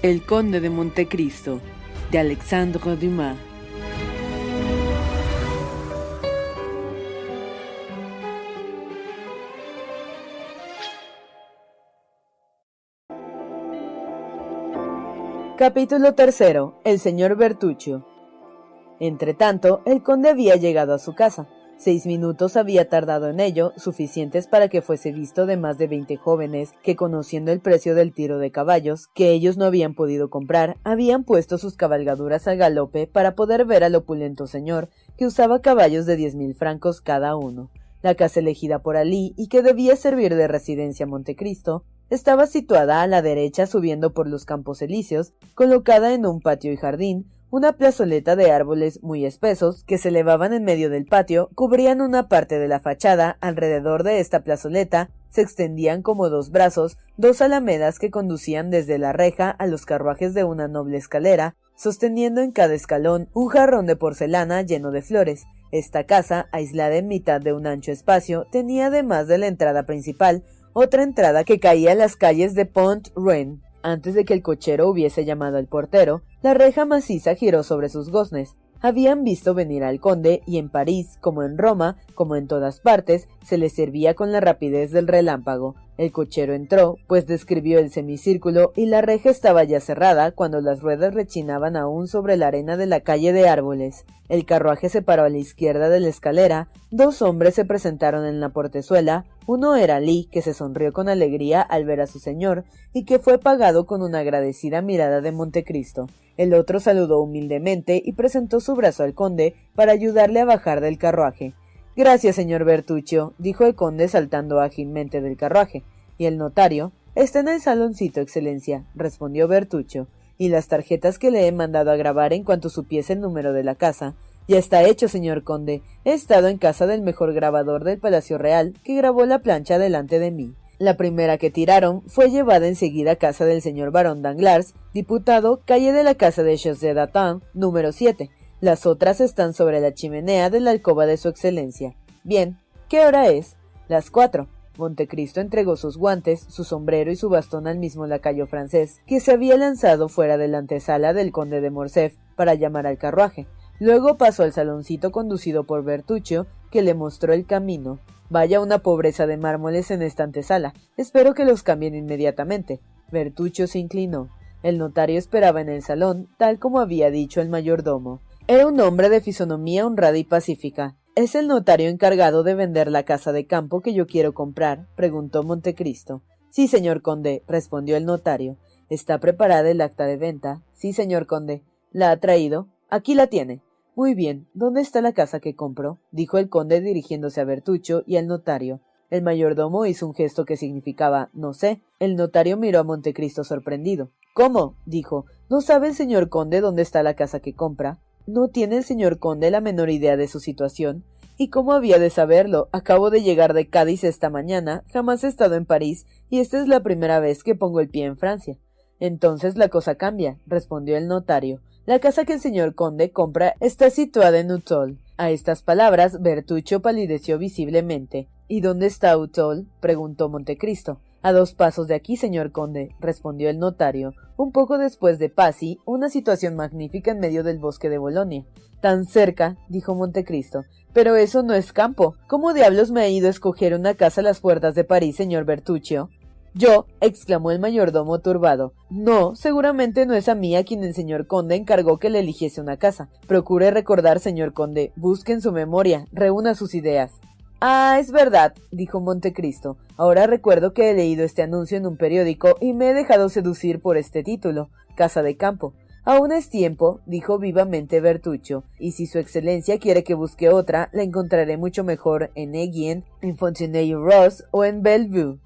El Conde de Montecristo, de Alexandre Dumas. Capítulo tercero. El señor Bertuccio. Entretanto, el conde había llegado a su casa. Seis minutos había tardado en ello, suficientes para que fuese visto de más de veinte jóvenes que, conociendo el precio del tiro de caballos, que ellos no habían podido comprar, habían puesto sus cabalgaduras al galope para poder ver al opulento señor, que usaba caballos de diez mil francos cada uno. La casa elegida por Alí y que debía servir de residencia a Montecristo estaba situada a la derecha subiendo por los campos elíseos, colocada en un patio y jardín, una plazoleta de árboles muy espesos que se elevaban en medio del patio cubrían una parte de la fachada. Alrededor de esta plazoleta se extendían como dos brazos dos alamedas que conducían desde la reja a los carruajes de una noble escalera, sosteniendo en cada escalón un jarrón de porcelana lleno de flores. Esta casa, aislada en mitad de un ancho espacio, tenía además de la entrada principal otra entrada que caía a las calles de Pont Ruin. Antes de que el cochero hubiese llamado al portero, la reja maciza giró sobre sus goznes. Habían visto venir al conde y en París, como en Roma, como en todas partes, se le servía con la rapidez del relámpago. El cochero entró, pues describió el semicírculo y la reja estaba ya cerrada cuando las ruedas rechinaban aún sobre la arena de la calle de árboles. El carruaje se paró a la izquierda de la escalera, dos hombres se presentaron en la portezuela, uno era Lee, que se sonrió con alegría al ver a su señor, y que fue pagado con una agradecida mirada de Montecristo. El otro saludó humildemente y presentó su brazo al conde para ayudarle a bajar del carruaje. Gracias, señor Bertuccio, dijo el conde saltando ágilmente del carruaje. Y el notario. Está en el saloncito, excelencia, respondió Bertuccio. Y las tarjetas que le he mandado a grabar en cuanto supiese el número de la casa. Ya está hecho, señor conde. He estado en casa del mejor grabador del Palacio Real, que grabó la plancha delante de mí. La primera que tiraron fue llevada enseguida a casa del señor barón Danglars, diputado, calle de la casa de José Datin, número 7. Las otras están sobre la chimenea de la alcoba de su excelencia. Bien, ¿qué hora es? Las cuatro. Montecristo entregó sus guantes, su sombrero y su bastón al mismo lacayo francés, que se había lanzado fuera de la antesala del conde de Morcerf para llamar al carruaje. Luego pasó al saloncito conducido por Bertuccio, que le mostró el camino. Vaya una pobreza de mármoles en esta antesala. Espero que los cambien inmediatamente. Bertuccio se inclinó. El notario esperaba en el salón, tal como había dicho el mayordomo. Era un hombre de fisonomía honrada y pacífica. ¿Es el notario encargado de vender la casa de campo que yo quiero comprar? preguntó Montecristo. Sí, señor conde, respondió el notario. ¿Está preparada el acta de venta? Sí, señor conde. ¿La ha traído? Aquí la tiene. Muy bien. ¿Dónde está la casa que compró? dijo el conde dirigiéndose a Bertucho y al notario. El mayordomo hizo un gesto que significaba no sé. El notario miró a Montecristo sorprendido. ¿Cómo? dijo. ¿No sabe el señor conde dónde está la casa que compra? ¿No tiene el señor conde la menor idea de su situación? ¿Y cómo había de saberlo? Acabo de llegar de Cádiz esta mañana, jamás he estado en París, y esta es la primera vez que pongo el pie en Francia. Entonces la cosa cambia, respondió el notario. La casa que el señor conde compra está situada en Utol. A estas palabras, Bertuccio palideció visiblemente. ¿Y dónde está Utol? preguntó Montecristo. A dos pasos de aquí, señor conde, respondió el notario, un poco después de Pasi, una situación magnífica en medio del bosque de Bolonia. Tan cerca, dijo Montecristo. Pero eso no es campo. ¿Cómo diablos me ha ido a escoger una casa a las puertas de París, señor Bertuccio? Yo, exclamó el mayordomo turbado. No, seguramente no es a mí a quien el señor conde encargó que le eligiese una casa. Procure recordar, señor conde, busque en su memoria, reúna sus ideas. Ah, es verdad, dijo Montecristo. Ahora recuerdo que he leído este anuncio en un periódico y me he dejado seducir por este título, Casa de Campo. Aún es tiempo, dijo vivamente Bertuccio, y si su excelencia quiere que busque otra, la encontraré mucho mejor en Eguien, en Fontenay-Ross o en Bellevue.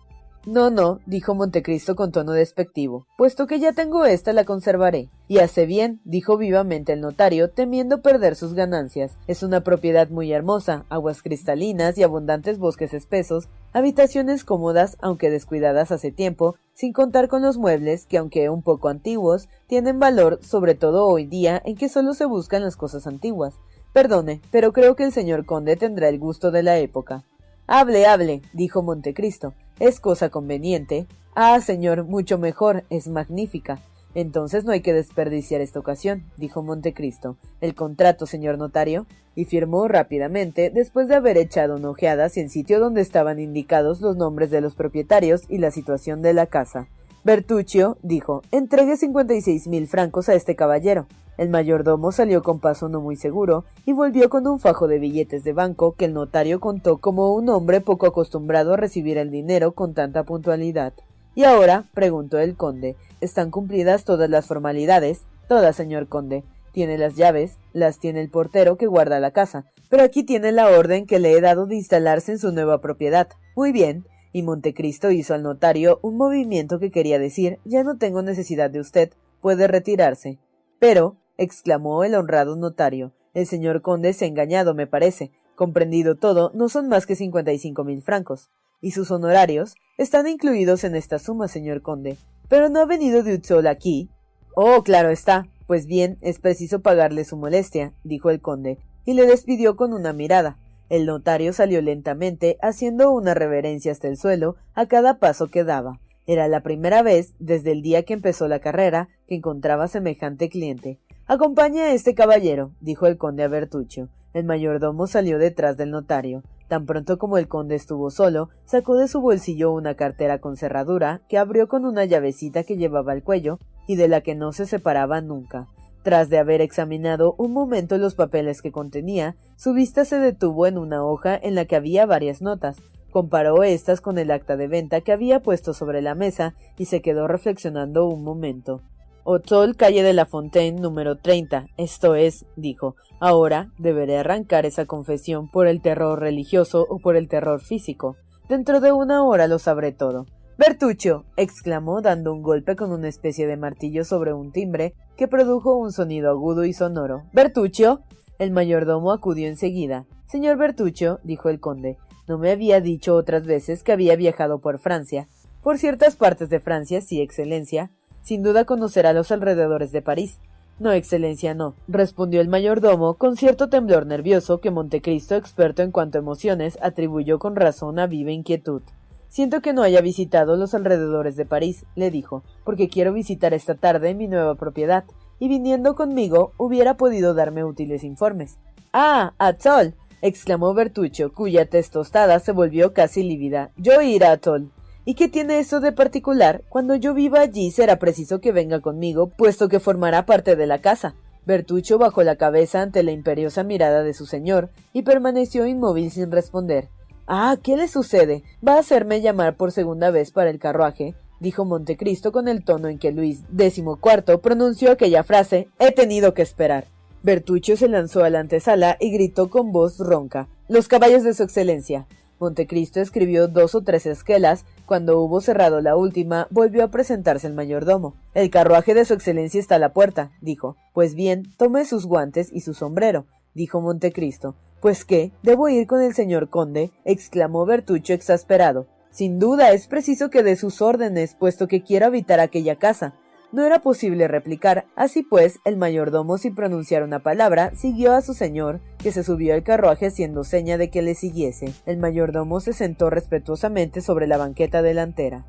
No, no, dijo Montecristo con tono despectivo. Puesto que ya tengo esta, la conservaré. Y hace bien, dijo vivamente el notario, temiendo perder sus ganancias. Es una propiedad muy hermosa, aguas cristalinas y abundantes bosques espesos, habitaciones cómodas, aunque descuidadas hace tiempo, sin contar con los muebles, que aunque un poco antiguos, tienen valor, sobre todo hoy día, en que solo se buscan las cosas antiguas. Perdone, pero creo que el señor conde tendrá el gusto de la época. Hable, hable, dijo Montecristo. ¿Es cosa conveniente? Ah, señor, mucho mejor, es magnífica. Entonces no hay que desperdiciar esta ocasión, dijo Montecristo. El contrato, señor notario. Y firmó rápidamente, después de haber echado una ojeada hacia el sitio donde estaban indicados los nombres de los propietarios y la situación de la casa. Bertuccio, dijo, entregue cincuenta y seis mil francos a este caballero. El mayordomo salió con paso no muy seguro y volvió con un fajo de billetes de banco que el notario contó como un hombre poco acostumbrado a recibir el dinero con tanta puntualidad. ¿Y ahora? preguntó el conde. ¿Están cumplidas todas las formalidades? Todas, señor conde. Tiene las llaves, las tiene el portero que guarda la casa, pero aquí tiene la orden que le he dado de instalarse en su nueva propiedad. Muy bien. Y Montecristo hizo al notario un movimiento que quería decir ya no tengo necesidad de usted, puede retirarse. Pero, exclamó el honrado notario. El señor conde se ha engañado, me parece. Comprendido todo, no son más que cincuenta y cinco mil francos. Y sus honorarios están incluidos en esta suma, señor conde. Pero no ha venido de Utzol aquí. Oh, claro está. Pues bien, es preciso pagarle su molestia, dijo el conde, y le despidió con una mirada. El notario salió lentamente, haciendo una reverencia hasta el suelo a cada paso que daba. Era la primera vez, desde el día que empezó la carrera, que encontraba semejante cliente. Acompaña a este caballero, dijo el conde a Bertuccio. El mayordomo salió detrás del notario. Tan pronto como el conde estuvo solo, sacó de su bolsillo una cartera con cerradura, que abrió con una llavecita que llevaba al cuello, y de la que no se separaba nunca. Tras de haber examinado un momento los papeles que contenía, su vista se detuvo en una hoja en la que había varias notas. Comparó estas con el acta de venta que había puesto sobre la mesa y se quedó reflexionando un momento. Otol, calle de la Fontaine, número 30. Esto es, dijo, ahora deberé arrancar esa confesión por el terror religioso o por el terror físico. Dentro de una hora lo sabré todo. Bertuccio, exclamó dando un golpe con una especie de martillo sobre un timbre que produjo un sonido agudo y sonoro. Bertuccio. El mayordomo acudió enseguida. Señor Bertuccio, dijo el conde, no me había dicho otras veces que había viajado por Francia. Por ciertas partes de Francia, sí, excelencia. Sin duda conocerá los alrededores de París. No, excelencia, no, respondió el mayordomo con cierto temblor nervioso que Montecristo, experto en cuanto a emociones, atribuyó con razón a viva inquietud. Siento que no haya visitado los alrededores de París, le dijo, porque quiero visitar esta tarde mi nueva propiedad, y viniendo conmigo hubiera podido darme útiles informes. Ah, Atol, exclamó Bertuccio, cuya tez tostada se volvió casi lívida. Yo iré a Atol. ¿Y qué tiene eso de particular? Cuando yo viva allí será preciso que venga conmigo, puesto que formará parte de la casa. Bertuccio bajó la cabeza ante la imperiosa mirada de su señor y permaneció inmóvil sin responder. Ah, ¿qué le sucede? ¿Va a hacerme llamar por segunda vez para el carruaje? dijo Montecristo con el tono en que Luis XIV pronunció aquella frase He tenido que esperar. Bertuccio se lanzó a la antesala y gritó con voz ronca Los caballos de su excelencia. Montecristo escribió dos o tres esquelas. Cuando hubo cerrado la última, volvió a presentarse el mayordomo. El carruaje de su excelencia está a la puerta, dijo. Pues bien, tome sus guantes y su sombrero, dijo Montecristo. Pues qué, debo ir con el señor conde, exclamó Bertuccio exasperado. Sin duda es preciso que dé sus órdenes, puesto que quiero habitar aquella casa. No era posible replicar, así pues, el mayordomo sin pronunciar una palabra siguió a su señor, que se subió al carruaje haciendo seña de que le siguiese. El mayordomo se sentó respetuosamente sobre la banqueta delantera.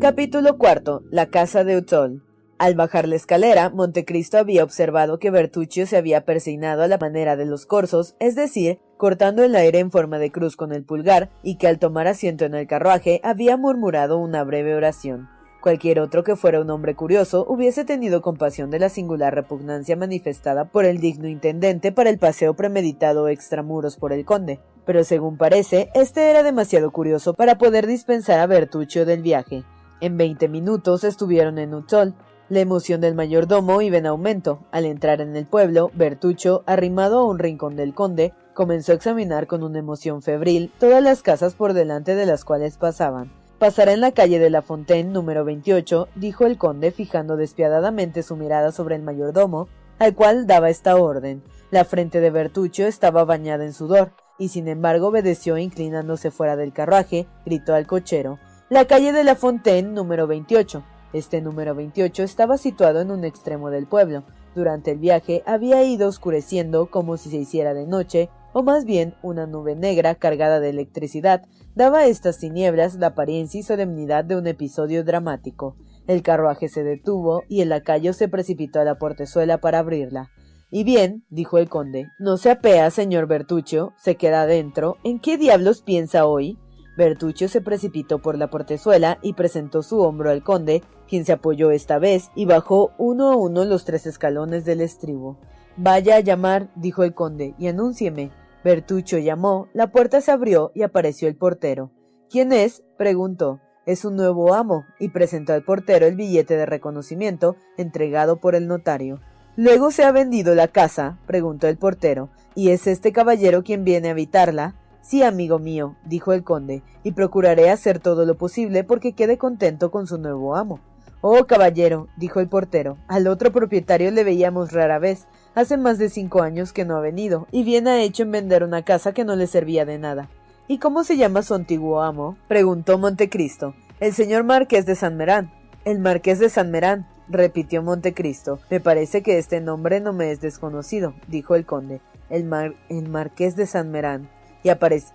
Capítulo cuarto. La casa de Utol. Al bajar la escalera, Montecristo había observado que Bertuccio se había persignado a la manera de los corzos, es decir, cortando el aire en forma de cruz con el pulgar, y que al tomar asiento en el carruaje había murmurado una breve oración. Cualquier otro que fuera un hombre curioso hubiese tenido compasión de la singular repugnancia manifestada por el digno intendente para el paseo premeditado extramuros por el conde, pero según parece, este era demasiado curioso para poder dispensar a Bertuccio del viaje. En veinte minutos estuvieron en Utzol, la emoción del mayordomo iba en aumento. Al entrar en el pueblo, Bertucho, arrimado a un rincón del conde, comenzó a examinar con una emoción febril todas las casas por delante de las cuales pasaban. Pasará en la calle de la Fontaine número 28, dijo el conde fijando despiadadamente su mirada sobre el mayordomo, al cual daba esta orden. La frente de Bertucho estaba bañada en sudor, y sin embargo obedeció inclinándose fuera del carruaje, gritó al cochero. La calle de la Fontaine número 28. Este número 28 estaba situado en un extremo del pueblo. Durante el viaje había ido oscureciendo como si se hiciera de noche, o más bien una nube negra cargada de electricidad daba a estas tinieblas la apariencia y solemnidad de un episodio dramático. El carruaje se detuvo y el lacayo se precipitó a la portezuela para abrirla. Y bien, dijo el conde, no se apea, señor Bertuccio, se queda adentro. ¿En qué diablos piensa hoy? Bertuccio se precipitó por la portezuela y presentó su hombro al conde, quien se apoyó esta vez y bajó uno a uno los tres escalones del estribo. Vaya a llamar, dijo el conde, y anúncieme. Bertuccio llamó, la puerta se abrió y apareció el portero. ¿Quién es? preguntó. Es un nuevo amo, y presentó al portero el billete de reconocimiento entregado por el notario. ¿Luego se ha vendido la casa? preguntó el portero. ¿Y es este caballero quien viene a habitarla? Sí, amigo mío, dijo el conde, y procuraré hacer todo lo posible porque quede contento con su nuevo amo. Oh, caballero, dijo el portero, al otro propietario le veíamos rara vez. Hace más de cinco años que no ha venido, y bien ha hecho en vender una casa que no le servía de nada. ¿Y cómo se llama su antiguo amo? preguntó Montecristo. El señor Marqués de San Merán. El Marqués de San Merán, repitió Montecristo. Me parece que este nombre no me es desconocido, dijo el conde. El, mar el Marqués de San Merán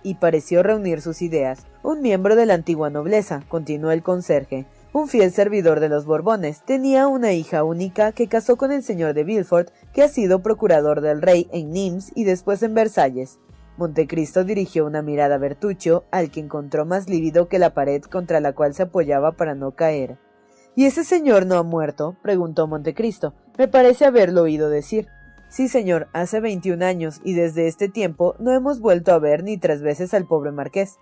y, pareció reunir sus ideas. Un miembro de la antigua nobleza, continuó el conserje, un fiel servidor de los Borbones, tenía una hija única que casó con el señor de Villefort, que ha sido procurador del rey en Nimes y después en Versalles. Montecristo dirigió una mirada a Bertuccio, al que encontró más lívido que la pared contra la cual se apoyaba para no caer. ¿Y ese señor no ha muerto? preguntó Montecristo. Me parece haberlo oído decir. Sí, señor, hace veintiún años, y desde este tiempo no hemos vuelto a ver ni tres veces al pobre marqués.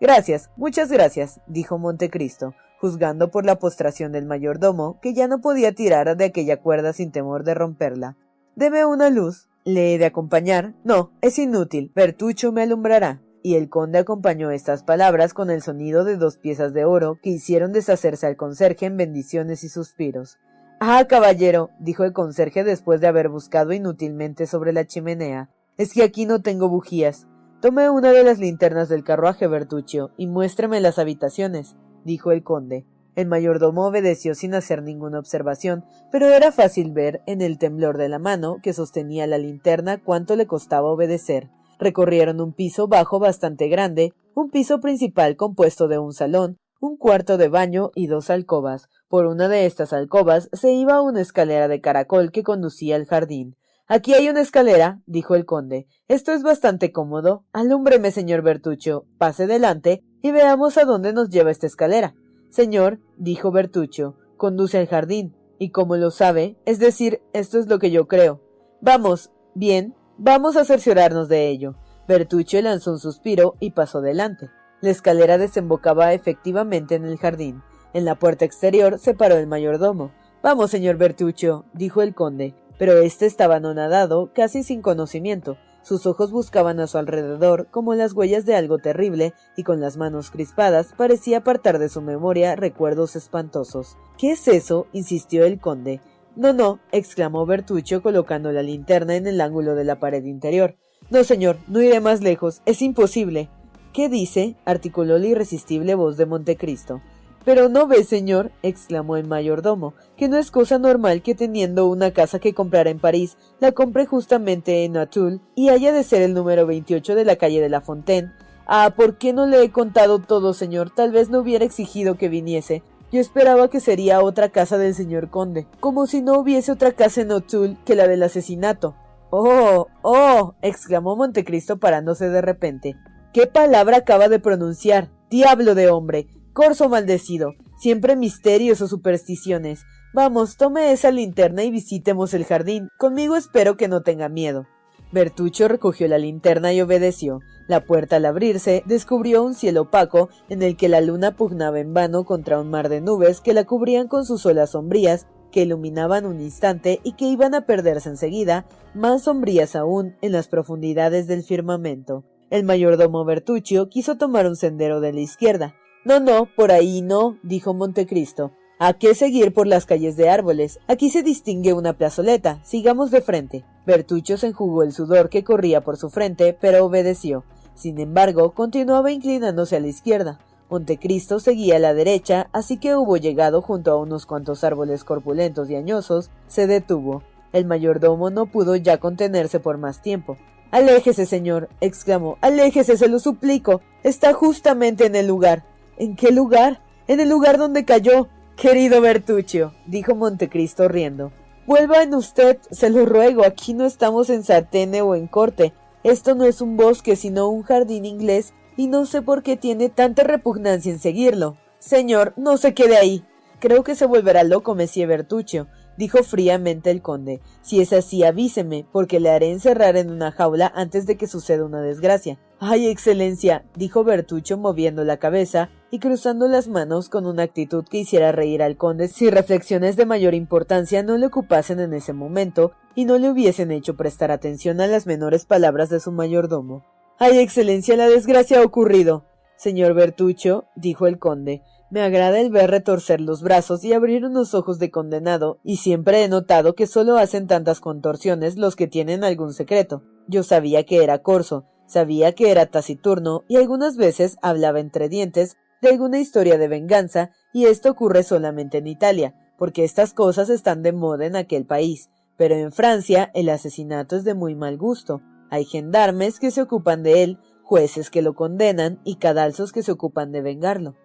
Gracias, muchas gracias, dijo Montecristo, juzgando por la postración del mayordomo, que ya no podía tirar de aquella cuerda sin temor de romperla. Deme una luz. ¿Le he de acompañar? No, es inútil. Bertucho me alumbrará. Y el conde acompañó estas palabras con el sonido de dos piezas de oro que hicieron deshacerse al conserje en bendiciones y suspiros. Ah, caballero, dijo el conserje después de haber buscado inútilmente sobre la chimenea. Es que aquí no tengo bujías. Tome una de las linternas del carruaje, Bertuccio, y muéstreme las habitaciones, dijo el conde. El mayordomo obedeció sin hacer ninguna observación, pero era fácil ver, en el temblor de la mano que sostenía la linterna, cuánto le costaba obedecer. Recorrieron un piso bajo bastante grande, un piso principal compuesto de un salón, un cuarto de baño y dos alcobas. Por una de estas alcobas se iba una escalera de caracol que conducía al jardín. Aquí hay una escalera, dijo el conde. Esto es bastante cómodo. Alúmbreme, señor Bertuccio. Pase delante y veamos a dónde nos lleva esta escalera. Señor, dijo Bertuccio, conduce al jardín. Y como lo sabe, es decir, esto es lo que yo creo. Vamos, bien, vamos a cerciorarnos de ello. Bertuccio lanzó un suspiro y pasó delante. La escalera desembocaba efectivamente en el jardín. En la puerta exterior se paró el mayordomo. Vamos, señor Bertuccio, dijo el conde, pero éste estaba anonadado, casi sin conocimiento. Sus ojos buscaban a su alrededor como las huellas de algo terrible, y con las manos crispadas parecía apartar de su memoria recuerdos espantosos. ¿Qué es eso? insistió el conde. No, no, exclamó Bertuccio colocando la linterna en el ángulo de la pared interior. No, señor, no iré más lejos. Es imposible. ¿Qué dice? articuló la irresistible voz de Montecristo. Pero no ve, señor, exclamó el mayordomo, que no es cosa normal que teniendo una casa que comprar en París, la compre justamente en Atul y haya de ser el número 28 de la calle de la Fontaine. Ah, ¿por qué no le he contado todo, señor? Tal vez no hubiera exigido que viniese. Yo esperaba que sería otra casa del señor conde, como si no hubiese otra casa en Atul que la del asesinato. Oh, oh, exclamó Montecristo parándose de repente. ¿Qué palabra acaba de pronunciar? Diablo de hombre. Corso maldecido, siempre misterios o supersticiones. Vamos, tome esa linterna y visitemos el jardín. Conmigo espero que no tenga miedo. Bertuccio recogió la linterna y obedeció. La puerta al abrirse descubrió un cielo opaco en el que la luna pugnaba en vano contra un mar de nubes que la cubrían con sus olas sombrías, que iluminaban un instante y que iban a perderse enseguida, más sombrías aún en las profundidades del firmamento. El mayordomo Bertuccio quiso tomar un sendero de la izquierda, no, no, por ahí no, dijo Montecristo. ¿A qué seguir por las calles de árboles? Aquí se distingue una plazoleta. Sigamos de frente. Bertuccio se enjugó el sudor que corría por su frente, pero obedeció. Sin embargo, continuaba inclinándose a la izquierda. Montecristo seguía a la derecha, así que hubo llegado junto a unos cuantos árboles corpulentos y añosos, se detuvo. El mayordomo no pudo ya contenerse por más tiempo. Aléjese, señor, exclamó. Aléjese, se lo suplico. Está justamente en el lugar. ¿En qué lugar? En el lugar donde cayó. Querido Bertuccio, dijo Montecristo riendo. Vuelva en usted, se lo ruego, aquí no estamos en Satene o en corte. Esto no es un bosque, sino un jardín inglés, y no sé por qué tiene tanta repugnancia en seguirlo. Señor, no se quede ahí. Creo que se volverá loco, Monsieur Bertuccio dijo fríamente el conde. Si es así, avíseme, porque le haré encerrar en una jaula antes de que suceda una desgracia. Ay, excelencia, dijo Bertucho moviendo la cabeza y cruzando las manos con una actitud que hiciera reír al conde si reflexiones de mayor importancia no le ocupasen en ese momento y no le hubiesen hecho prestar atención a las menores palabras de su mayordomo. Ay, excelencia, la desgracia ha ocurrido. Señor Bertucho, dijo el conde, me agrada el ver retorcer los brazos y abrir unos ojos de condenado, y siempre he notado que solo hacen tantas contorsiones los que tienen algún secreto. Yo sabía que era corso, sabía que era taciturno, y algunas veces hablaba entre dientes de alguna historia de venganza, y esto ocurre solamente en Italia, porque estas cosas están de moda en aquel país. Pero en Francia el asesinato es de muy mal gusto. Hay gendarmes que se ocupan de él, jueces que lo condenan y cadalzos que se ocupan de vengarlo.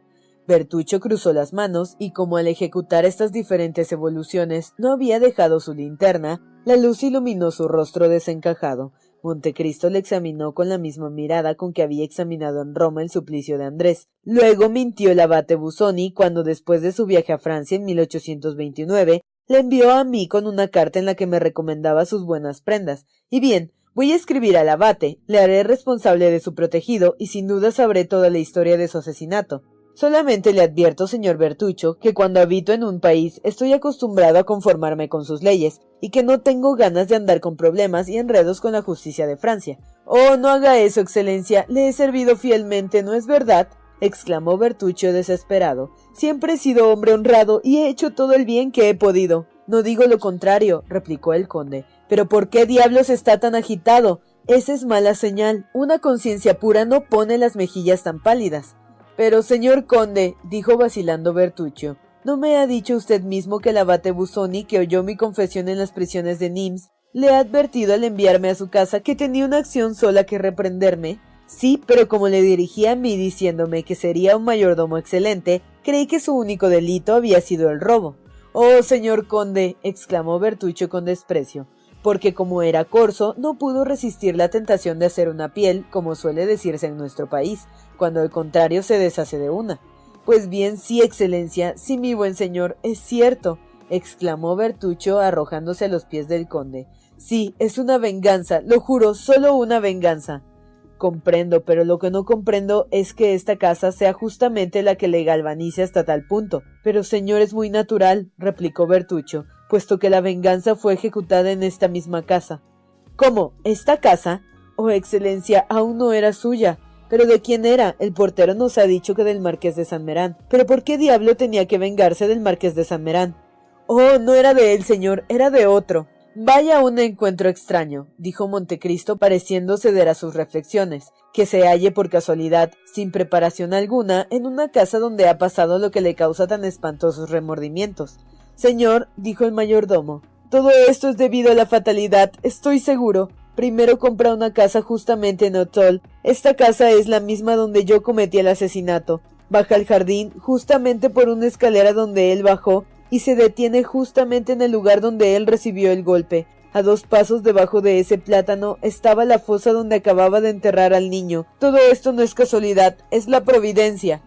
Bertucho cruzó las manos y como al ejecutar estas diferentes evoluciones no había dejado su linterna, la luz iluminó su rostro desencajado. Montecristo le examinó con la misma mirada con que había examinado en Roma el suplicio de Andrés. Luego mintió el abate Busoni cuando después de su viaje a Francia en 1829 le envió a mí con una carta en la que me recomendaba sus buenas prendas. Y bien, voy a escribir al abate, le haré responsable de su protegido y sin duda sabré toda la historia de su asesinato. Solamente le advierto, señor Bertucho, que cuando habito en un país estoy acostumbrado a conformarme con sus leyes, y que no tengo ganas de andar con problemas y enredos con la justicia de Francia. Oh, no haga eso, Excelencia. Le he servido fielmente, ¿no es verdad? exclamó Bertucho desesperado. Siempre he sido hombre honrado y he hecho todo el bien que he podido. No digo lo contrario, replicó el conde. Pero ¿por qué diablos está tan agitado? Esa es mala señal. Una conciencia pura no pone las mejillas tan pálidas. Pero, señor conde, dijo vacilando Bertuccio, ¿no me ha dicho usted mismo que el abate Busoni, que oyó mi confesión en las prisiones de Nims, le ha advertido al enviarme a su casa que tenía una acción sola que reprenderme? Sí, pero como le dirigía a mí diciéndome que sería un mayordomo excelente, creí que su único delito había sido el robo. Oh, señor conde, exclamó Bertuccio con desprecio, porque como era corso, no pudo resistir la tentación de hacer una piel, como suele decirse en nuestro país, cuando al contrario se deshace de una. Pues bien, sí, Excelencia, sí, mi buen señor, es cierto, exclamó Bertucho arrojándose a los pies del conde. Sí, es una venganza, lo juro, solo una venganza. Comprendo, pero lo que no comprendo es que esta casa sea justamente la que le galvanice hasta tal punto. Pero señor es muy natural, replicó Bertuccio, puesto que la venganza fue ejecutada en esta misma casa. ¿Cómo? ¿Esta casa? Oh, Excelencia, aún no era suya. ¿Pero de quién era? El portero nos ha dicho que del Marqués de San Merán. ¿Pero por qué diablo tenía que vengarse del Marqués de San Merán? Oh, no era de él, señor, era de otro. Vaya un encuentro extraño, dijo Montecristo pareciendo ceder a sus reflexiones, que se halle por casualidad, sin preparación alguna, en una casa donde ha pasado lo que le causa tan espantosos remordimientos. Señor, dijo el mayordomo, todo esto es debido a la fatalidad, estoy seguro. Primero compra una casa justamente en Otol. Esta casa es la misma donde yo cometí el asesinato. Baja al jardín, justamente por una escalera donde él bajó, y se detiene justamente en el lugar donde él recibió el golpe. A dos pasos debajo de ese plátano estaba la fosa donde acababa de enterrar al niño. Todo esto no es casualidad, es la providencia.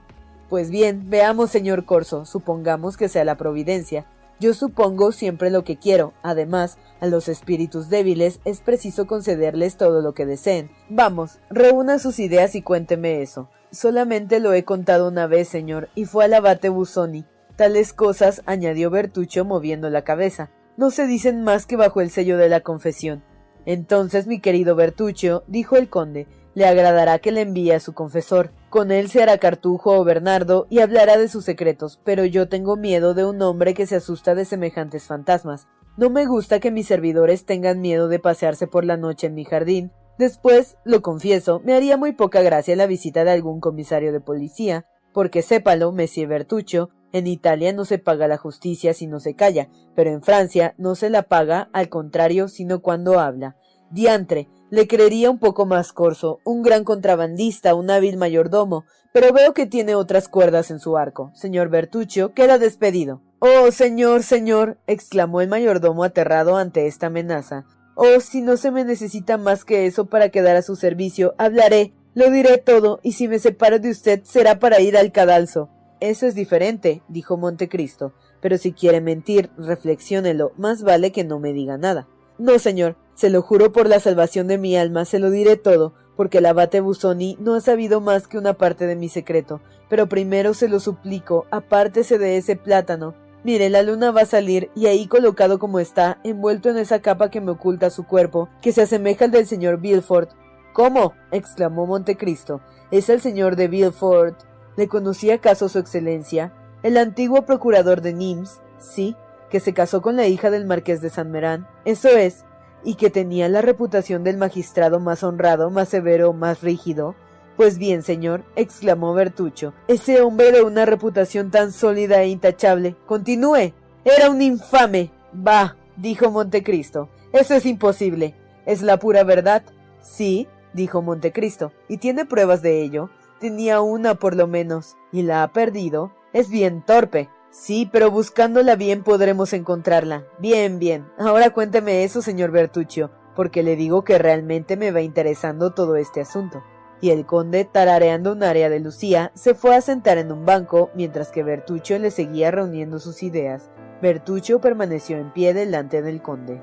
Pues bien, veamos, señor Corso, supongamos que sea la providencia. Yo supongo siempre lo que quiero. Además, a los espíritus débiles es preciso concederles todo lo que deseen. Vamos, reúna sus ideas y cuénteme eso. Solamente lo he contado una vez, señor, y fue al abate Busoni. Tales cosas, añadió Bertuccio moviendo la cabeza, no se dicen más que bajo el sello de la confesión. Entonces, mi querido Bertuccio, dijo el conde, le agradará que le envíe a su confesor. Con él se hará cartujo o Bernardo y hablará de sus secretos, pero yo tengo miedo de un hombre que se asusta de semejantes fantasmas. No me gusta que mis servidores tengan miedo de pasearse por la noche en mi jardín. Después, lo confieso, me haría muy poca gracia la visita de algún comisario de policía, porque sépalo, Monsieur Bertuccio, en Italia no se paga la justicia si no se calla, pero en Francia no se la paga, al contrario, sino cuando habla. Diantre, le creería un poco más corso, un gran contrabandista, un hábil mayordomo, pero veo que tiene otras cuerdas en su arco. Señor Bertuccio, queda despedido. Oh, señor, señor, exclamó el mayordomo aterrado ante esta amenaza. Oh, si no se me necesita más que eso para quedar a su servicio, hablaré, lo diré todo, y si me separo de usted será para ir al cadalso. Eso es diferente, dijo Montecristo, pero si quiere mentir, reflexiónelo, más vale que no me diga nada. No, señor, se lo juro por la salvación de mi alma, se lo diré todo, porque el abate Busoni no ha sabido más que una parte de mi secreto, pero primero se lo suplico, apártese de ese plátano. Mire, la luna va a salir, y ahí colocado como está, envuelto en esa capa que me oculta su cuerpo, que se asemeja al del señor Bilford. ¿Cómo? exclamó Montecristo. Es el señor de Bilford. ¿Le conocía acaso su excelencia? El antiguo procurador de Nimes, sí, que se casó con la hija del marqués de San Merán, eso es, y que tenía la reputación del magistrado más honrado, más severo, más rígido. Pues bien, señor, exclamó Bertuccio, ese hombre de una reputación tan sólida e intachable. Continúe. Era un infame. Bah, dijo Montecristo. Eso es imposible. ¿Es la pura verdad? Sí, dijo Montecristo. ¿Y tiene pruebas de ello? Tenía una por lo menos, y la ha perdido. Es bien torpe. Sí, pero buscándola bien podremos encontrarla. Bien, bien. Ahora cuénteme eso, señor Bertuccio, porque le digo que realmente me va interesando todo este asunto. Y el conde, tarareando un área de Lucía, se fue a sentar en un banco mientras que Bertuccio le seguía reuniendo sus ideas. Bertuccio permaneció en pie delante del conde.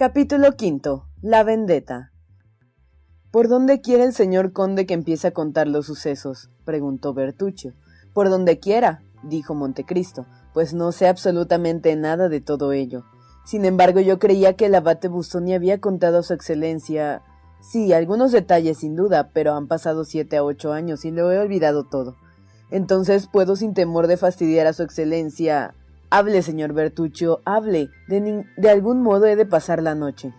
Capítulo V. La vendetta. ¿Por dónde quiere el señor conde que empiece a contar los sucesos? preguntó Bertuccio. Por donde quiera, dijo Montecristo, pues no sé absolutamente nada de todo ello. Sin embargo, yo creía que el abate Busoni había contado a su excelencia. Sí, algunos detalles sin duda, pero han pasado siete a ocho años y lo he olvidado todo. Entonces puedo sin temor de fastidiar a su excelencia. Hable, señor Bertuccio, hable. De, algún modo he de pasar la noche.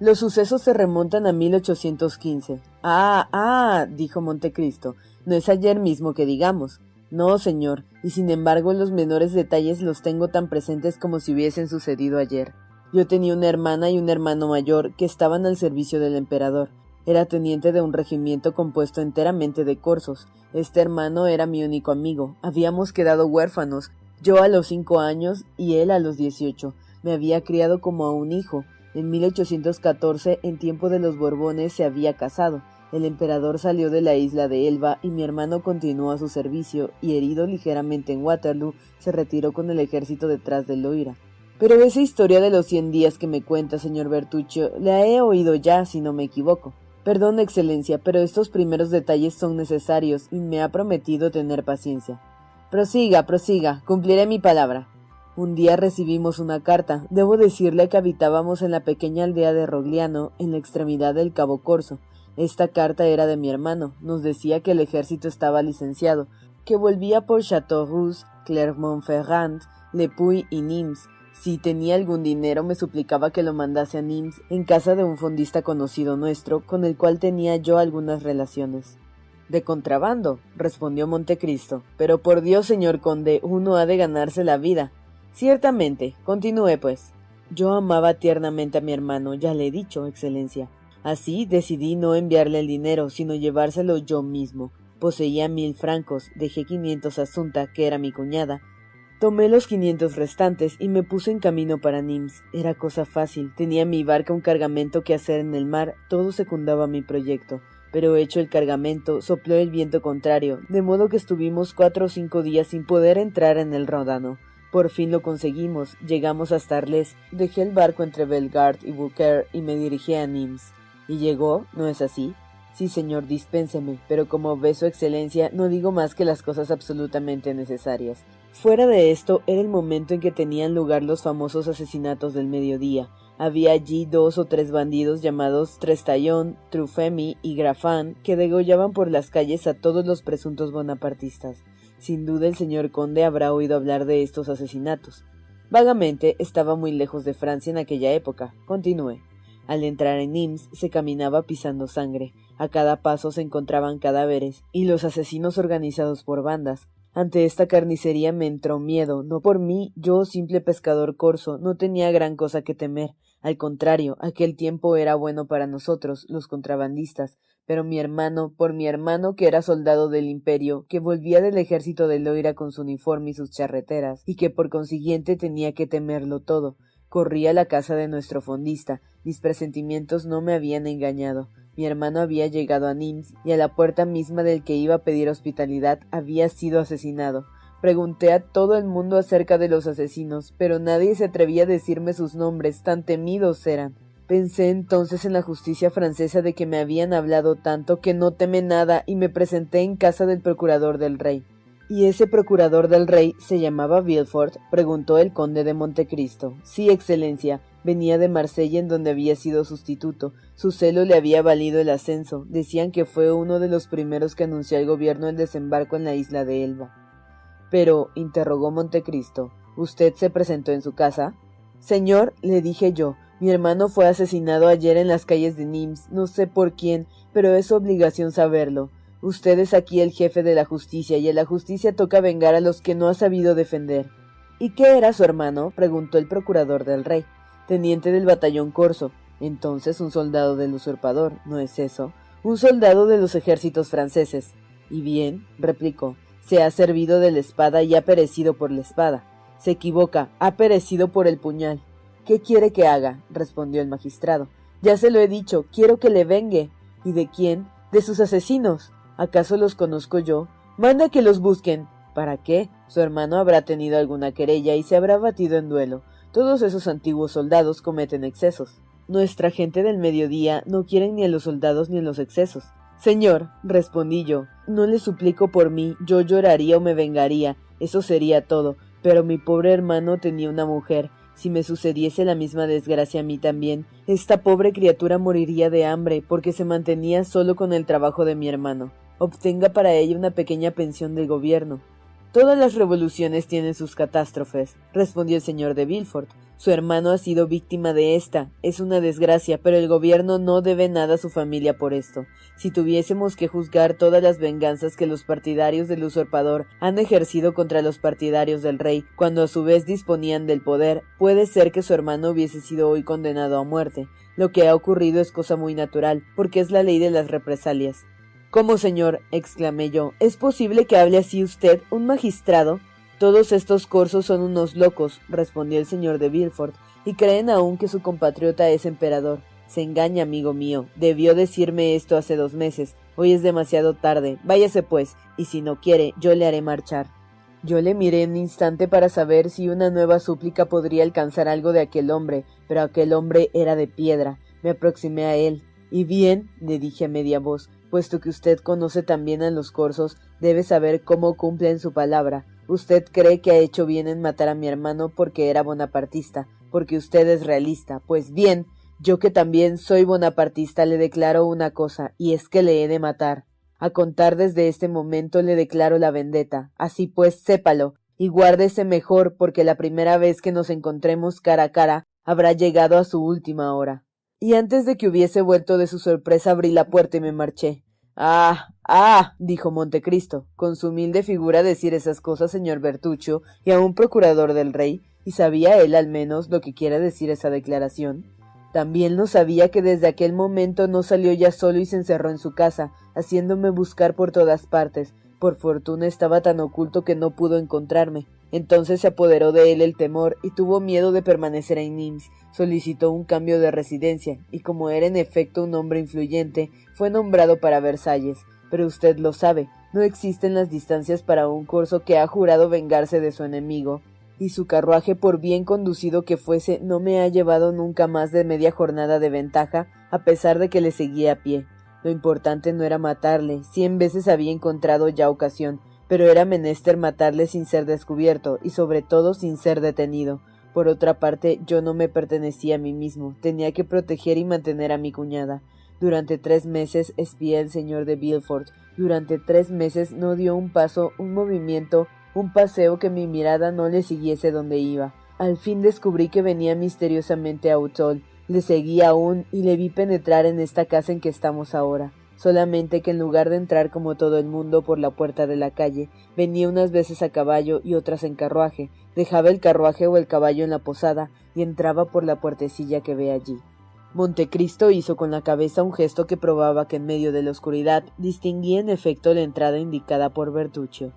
Los sucesos se remontan a 1815. Ah, ah, dijo Montecristo. No es ayer mismo que digamos. No, señor, y sin embargo los menores detalles los tengo tan presentes como si hubiesen sucedido ayer. Yo tenía una hermana y un hermano mayor que estaban al servicio del emperador. Era teniente de un regimiento compuesto enteramente de corsos. Este hermano era mi único amigo. Habíamos quedado huérfanos, yo a los cinco años y él a los dieciocho. Me había criado como a un hijo. En 1814, en tiempo de los Borbones, se había casado. El emperador salió de la isla de Elba y mi hermano continuó a su servicio y herido ligeramente en Waterloo, se retiró con el ejército detrás de Loira. Pero esa historia de los cien días que me cuenta, señor Bertuccio, la he oído ya, si no me equivoco. Perdón, Excelencia, pero estos primeros detalles son necesarios y me ha prometido tener paciencia. Prosiga, prosiga, cumpliré mi palabra. Un día recibimos una carta. Debo decirle que habitábamos en la pequeña aldea de Rogliano, en la extremidad del Cabo Corso. Esta carta era de mi hermano. Nos decía que el ejército estaba licenciado, que volvía por Châteauroux, Clermont-Ferrand, Le Puy y Nimes. Si tenía algún dinero me suplicaba que lo mandase a Nimes, en casa de un fondista conocido nuestro, con el cual tenía yo algunas relaciones. De contrabando, respondió Montecristo. Pero por Dios, señor conde, uno ha de ganarse la vida. Ciertamente, continúe pues. Yo amaba tiernamente a mi hermano, ya le he dicho, Excelencia. Así decidí no enviarle el dinero, sino llevárselo yo mismo. Poseía mil francos, dejé quinientos a Sunta, que era mi cuñada. Tomé los quinientos restantes y me puse en camino para Nims. Era cosa fácil, tenía mi barca un cargamento que hacer en el mar, todo secundaba mi proyecto. Pero hecho el cargamento, sopló el viento contrario, de modo que estuvimos cuatro o cinco días sin poder entrar en el Ródano. Por fin lo conseguimos, llegamos hasta Arles, dejé el barco entre Belgard y Bouquer y me dirigí a Nims. ¿Y llegó? ¿No es así? Sí, señor, dispénseme, pero como ve su excelencia, no digo más que las cosas absolutamente necesarias. Fuera de esto, era el momento en que tenían lugar los famosos asesinatos del mediodía. Había allí dos o tres bandidos llamados Trestallón, Trufemi y Grafán que degollaban por las calles a todos los presuntos bonapartistas. Sin duda el señor conde habrá oído hablar de estos asesinatos. Vagamente estaba muy lejos de Francia en aquella época. Continúe. Al entrar en Nims se caminaba pisando sangre, a cada paso se encontraban cadáveres y los asesinos organizados por bandas. Ante esta carnicería me entró miedo, no por mí, yo simple pescador corso, no tenía gran cosa que temer. Al contrario, aquel tiempo era bueno para nosotros, los contrabandistas, pero mi hermano, por mi hermano que era soldado del imperio, que volvía del ejército de Loira con su uniforme y sus charreteras, y que por consiguiente tenía que temerlo todo, Corrí a la casa de nuestro fondista. Mis presentimientos no me habían engañado. Mi hermano había llegado a Nims y a la puerta misma del que iba a pedir hospitalidad había sido asesinado. Pregunté a todo el mundo acerca de los asesinos, pero nadie se atrevía a decirme sus nombres, tan temidos eran. Pensé entonces en la justicia francesa de que me habían hablado tanto que no teme nada y me presenté en casa del procurador del rey. ¿Y ese procurador del rey se llamaba Villefort? preguntó el conde de Montecristo. Sí, excelencia. Venía de Marsella en donde había sido sustituto. Su celo le había valido el ascenso. Decían que fue uno de los primeros que anunció al gobierno el desembarco en la isla de Elba. Pero, interrogó Montecristo, ¿usted se presentó en su casa? Señor, le dije yo, mi hermano fue asesinado ayer en las calles de Nims, no sé por quién, pero es obligación saberlo. Usted es aquí el jefe de la justicia y a la justicia toca vengar a los que no ha sabido defender. ¿Y qué era su hermano? preguntó el procurador del rey. Teniente del batallón corso. Entonces un soldado del usurpador, ¿no es eso? Un soldado de los ejércitos franceses. Y bien, replicó, se ha servido de la espada y ha perecido por la espada. Se equivoca, ha perecido por el puñal. ¿Qué quiere que haga? respondió el magistrado. Ya se lo he dicho, quiero que le vengue. ¿Y de quién? De sus asesinos. ¿Acaso los conozco yo? Manda que los busquen. ¿Para qué? Su hermano habrá tenido alguna querella y se habrá batido en duelo. Todos esos antiguos soldados cometen excesos. Nuestra gente del mediodía no quiere ni a los soldados ni a los excesos. Señor, respondí yo, no le suplico por mí, yo lloraría o me vengaría, eso sería todo, pero mi pobre hermano tenía una mujer, si me sucediese la misma desgracia a mí también, esta pobre criatura moriría de hambre porque se mantenía solo con el trabajo de mi hermano. Obtenga para ella una pequeña pensión del gobierno. Todas las revoluciones tienen sus catástrofes, respondió el señor de Villefort. Su hermano ha sido víctima de esta. Es una desgracia, pero el gobierno no debe nada a su familia por esto. Si tuviésemos que juzgar todas las venganzas que los partidarios del usurpador han ejercido contra los partidarios del rey, cuando a su vez disponían del poder, puede ser que su hermano hubiese sido hoy condenado a muerte. Lo que ha ocurrido es cosa muy natural, porque es la ley de las represalias. ¿Cómo, señor? exclamé yo. ¿Es posible que hable así usted, un magistrado? Todos estos corsos son unos locos, respondió el señor de Villefort, y creen aún que su compatriota es emperador. Se engaña, amigo mío. Debió decirme esto hace dos meses. Hoy es demasiado tarde. Váyase, pues, y si no quiere, yo le haré marchar. Yo le miré un instante para saber si una nueva súplica podría alcanzar algo de aquel hombre, pero aquel hombre era de piedra. Me aproximé a él. Y bien, le dije a media voz, puesto que usted conoce también a los corsos, debe saber cómo cumplen su palabra. Usted cree que ha hecho bien en matar a mi hermano porque era bonapartista, porque usted es realista. Pues bien, yo que también soy bonapartista le declaro una cosa, y es que le he de matar. A contar desde este momento le declaro la vendetta. Así pues, sépalo, y guárdese mejor, porque la primera vez que nos encontremos cara a cara habrá llegado a su última hora. Y antes de que hubiese vuelto de su sorpresa abrí la puerta y me marché. Ah, ah, dijo Montecristo, con su humilde figura decir esas cosas, señor Bertuccio, y a un procurador del rey, y sabía él al menos lo que quiere decir esa declaración. También lo sabía que desde aquel momento no salió ya solo y se encerró en su casa, haciéndome buscar por todas partes. Por fortuna estaba tan oculto que no pudo encontrarme. Entonces se apoderó de él el temor y tuvo miedo de permanecer en Nimes, solicitó un cambio de residencia y como era en efecto un hombre influyente, fue nombrado para Versalles. Pero usted lo sabe, no existen las distancias para un corso que ha jurado vengarse de su enemigo, y su carruaje, por bien conducido que fuese, no me ha llevado nunca más de media jornada de ventaja, a pesar de que le seguía a pie. Lo importante no era matarle, cien veces había encontrado ya ocasión, pero era menester matarle sin ser descubierto, y sobre todo sin ser detenido. Por otra parte, yo no me pertenecía a mí mismo, tenía que proteger y mantener a mi cuñada. Durante tres meses espié al señor de Villefort. Durante tres meses no dio un paso, un movimiento, un paseo que mi mirada no le siguiese donde iba. Al fin descubrí que venía misteriosamente a Utol. Le seguí aún y le vi penetrar en esta casa en que estamos ahora solamente que en lugar de entrar como todo el mundo por la puerta de la calle, venía unas veces a caballo y otras en carruaje, dejaba el carruaje o el caballo en la posada y entraba por la puertecilla que ve allí. Montecristo hizo con la cabeza un gesto que probaba que en medio de la oscuridad distinguía en efecto la entrada indicada por Bertuccio.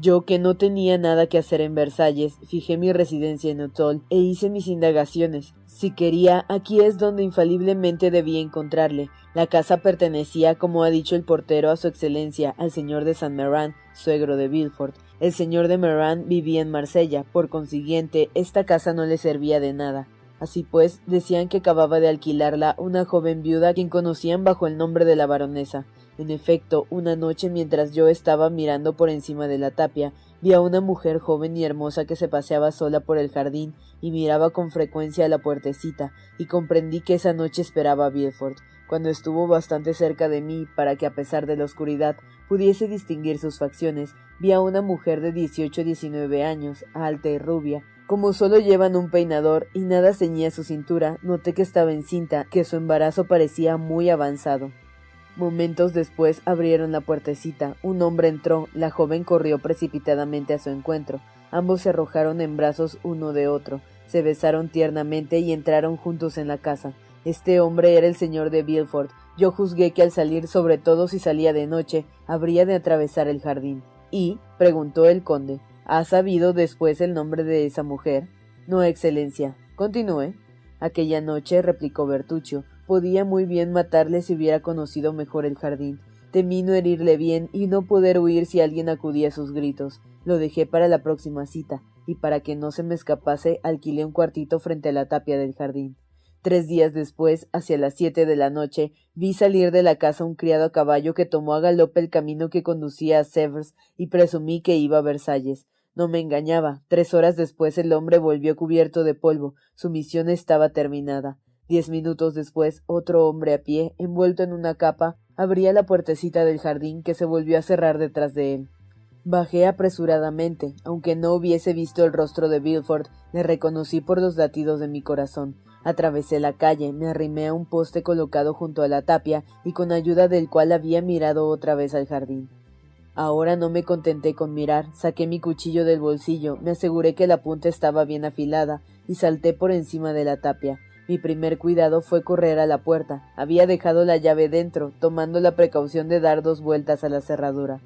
Yo, que no tenía nada que hacer en Versalles, fijé mi residencia en Otol e hice mis indagaciones. Si quería, aquí es donde infaliblemente debía encontrarle. La casa pertenecía, como ha dicho el portero, a su excelencia, al señor de San Meran, suegro de Villefort. El señor de Meran vivía en Marsella, por consiguiente, esta casa no le servía de nada. Así pues, decían que acababa de alquilarla una joven viuda quien conocían bajo el nombre de la baronesa. En efecto, una noche mientras yo estaba mirando por encima de la tapia, vi a una mujer joven y hermosa que se paseaba sola por el jardín y miraba con frecuencia a la puertecita, y comprendí que esa noche esperaba a Villefort, cuando estuvo bastante cerca de mí para que a pesar de la oscuridad pudiese distinguir sus facciones, vi a una mujer de dieciocho diecinueve años, alta y rubia, como solo llevan un peinador y nada ceñía su cintura, noté que estaba encinta, que su embarazo parecía muy avanzado. Momentos después abrieron la puertecita, un hombre entró, la joven corrió precipitadamente a su encuentro, ambos se arrojaron en brazos uno de otro, se besaron tiernamente y entraron juntos en la casa. Este hombre era el señor de Villefort. Yo juzgué que al salir, sobre todo si salía de noche, habría de atravesar el jardín. Y, preguntó el conde, ¿ha sabido después el nombre de esa mujer? No, excelencia. Continúe. Aquella noche, replicó Bertuccio, Podía muy bien matarle si hubiera conocido mejor el jardín. Temí no herirle bien y no poder huir si alguien acudía a sus gritos. Lo dejé para la próxima cita, y para que no se me escapase alquilé un cuartito frente a la tapia del jardín. Tres días después, hacia las siete de la noche, vi salir de la casa un criado a caballo que tomó a galope el camino que conducía a Sevres y presumí que iba a Versalles. No me engañaba. Tres horas después el hombre volvió cubierto de polvo. Su misión estaba terminada. Diez minutos después, otro hombre a pie, envuelto en una capa, abría la puertecita del jardín que se volvió a cerrar detrás de él. Bajé apresuradamente. Aunque no hubiese visto el rostro de Bilford, le reconocí por los latidos de mi corazón. Atravesé la calle, me arrimé a un poste colocado junto a la tapia y con ayuda del cual había mirado otra vez al jardín. Ahora no me contenté con mirar, saqué mi cuchillo del bolsillo, me aseguré que la punta estaba bien afilada y salté por encima de la tapia. Mi primer cuidado fue correr a la puerta. Había dejado la llave dentro, tomando la precaución de dar dos vueltas a la cerradura.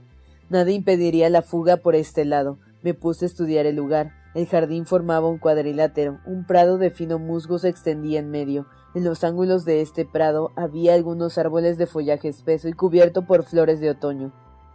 Nada impediría la fuga por este lado. Me puse a estudiar el lugar. El jardín formaba un cuadrilátero, un prado de fino musgo se extendía en medio. En los ángulos de este prado había algunos árboles de follaje espeso y cubierto por flores de otoño.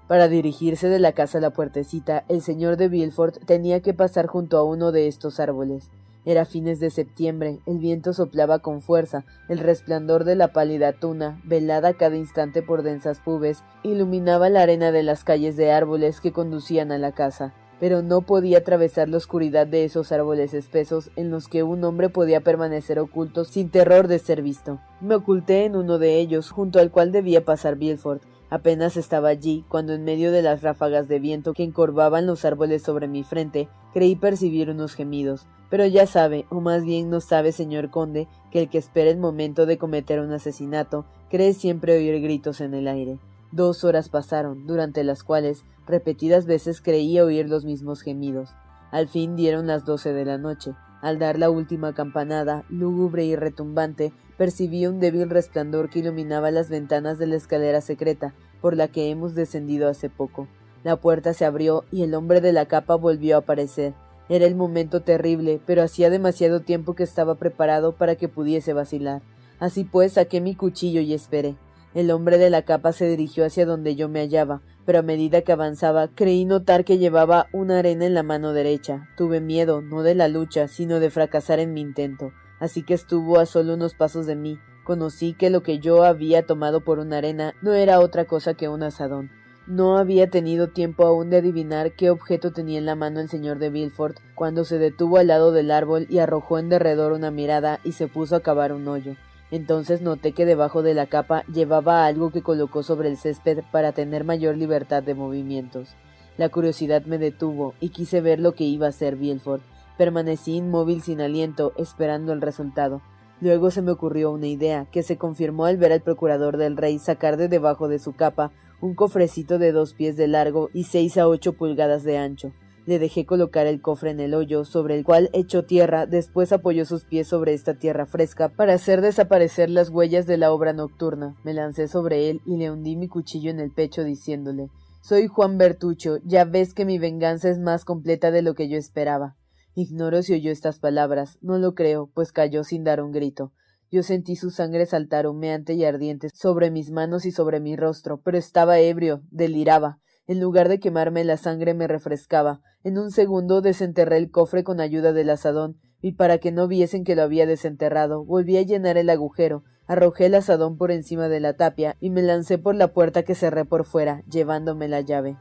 Para dirigirse de la casa a la puertecita, el señor de Villefort tenía que pasar junto a uno de estos árboles. Era fines de septiembre, el viento soplaba con fuerza, el resplandor de la pálida tuna, velada cada instante por densas pubes, iluminaba la arena de las calles de árboles que conducían a la casa pero no podía atravesar la oscuridad de esos árboles espesos en los que un hombre podía permanecer oculto sin terror de ser visto. Me oculté en uno de ellos, junto al cual debía pasar Bilford. Apenas estaba allí cuando en medio de las ráfagas de viento que encorvaban los árboles sobre mi frente, creí percibir unos gemidos. Pero ya sabe, o más bien no sabe, señor conde, que el que espera el momento de cometer un asesinato cree siempre oír gritos en el aire. Dos horas pasaron, durante las cuales repetidas veces creí oír los mismos gemidos. Al fin dieron las doce de la noche. Al dar la última campanada, lúgubre y retumbante, percibí un débil resplandor que iluminaba las ventanas de la escalera secreta por la que hemos descendido hace poco. La puerta se abrió y el hombre de la capa volvió a aparecer. Era el momento terrible, pero hacía demasiado tiempo que estaba preparado para que pudiese vacilar. Así pues saqué mi cuchillo y esperé. El hombre de la capa se dirigió hacia donde yo me hallaba, pero a medida que avanzaba creí notar que llevaba una arena en la mano derecha. Tuve miedo, no de la lucha, sino de fracasar en mi intento, así que estuvo a solo unos pasos de mí. Conocí que lo que yo había tomado por una arena no era otra cosa que un asadón. No había tenido tiempo aún de adivinar qué objeto tenía en la mano el señor de Villefort cuando se detuvo al lado del árbol y arrojó en derredor una mirada y se puso a cavar un hoyo. Entonces noté que debajo de la capa llevaba algo que colocó sobre el césped para tener mayor libertad de movimientos. La curiosidad me detuvo y quise ver lo que iba a hacer Bielford. Permanecí inmóvil sin aliento, esperando el resultado. Luego se me ocurrió una idea, que se confirmó al ver al procurador del rey sacar de debajo de su capa un cofrecito de dos pies de largo y seis a ocho pulgadas de ancho. Le dejé colocar el cofre en el hoyo, sobre el cual echó tierra, después apoyó sus pies sobre esta tierra fresca para hacer desaparecer las huellas de la obra nocturna. Me lancé sobre él y le hundí mi cuchillo en el pecho diciéndole Soy Juan Bertucho, ya ves que mi venganza es más completa de lo que yo esperaba. Ignoro si oyó estas palabras, no lo creo, pues cayó sin dar un grito. Yo sentí su sangre saltar humeante y ardiente sobre mis manos y sobre mi rostro, pero estaba ebrio, deliraba. En lugar de quemarme la sangre me refrescaba. En un segundo desenterré el cofre con ayuda del asadón, y para que no viesen que lo había desenterrado, volví a llenar el agujero, arrojé el asadón por encima de la tapia y me lancé por la puerta que cerré por fuera, llevándome la llave.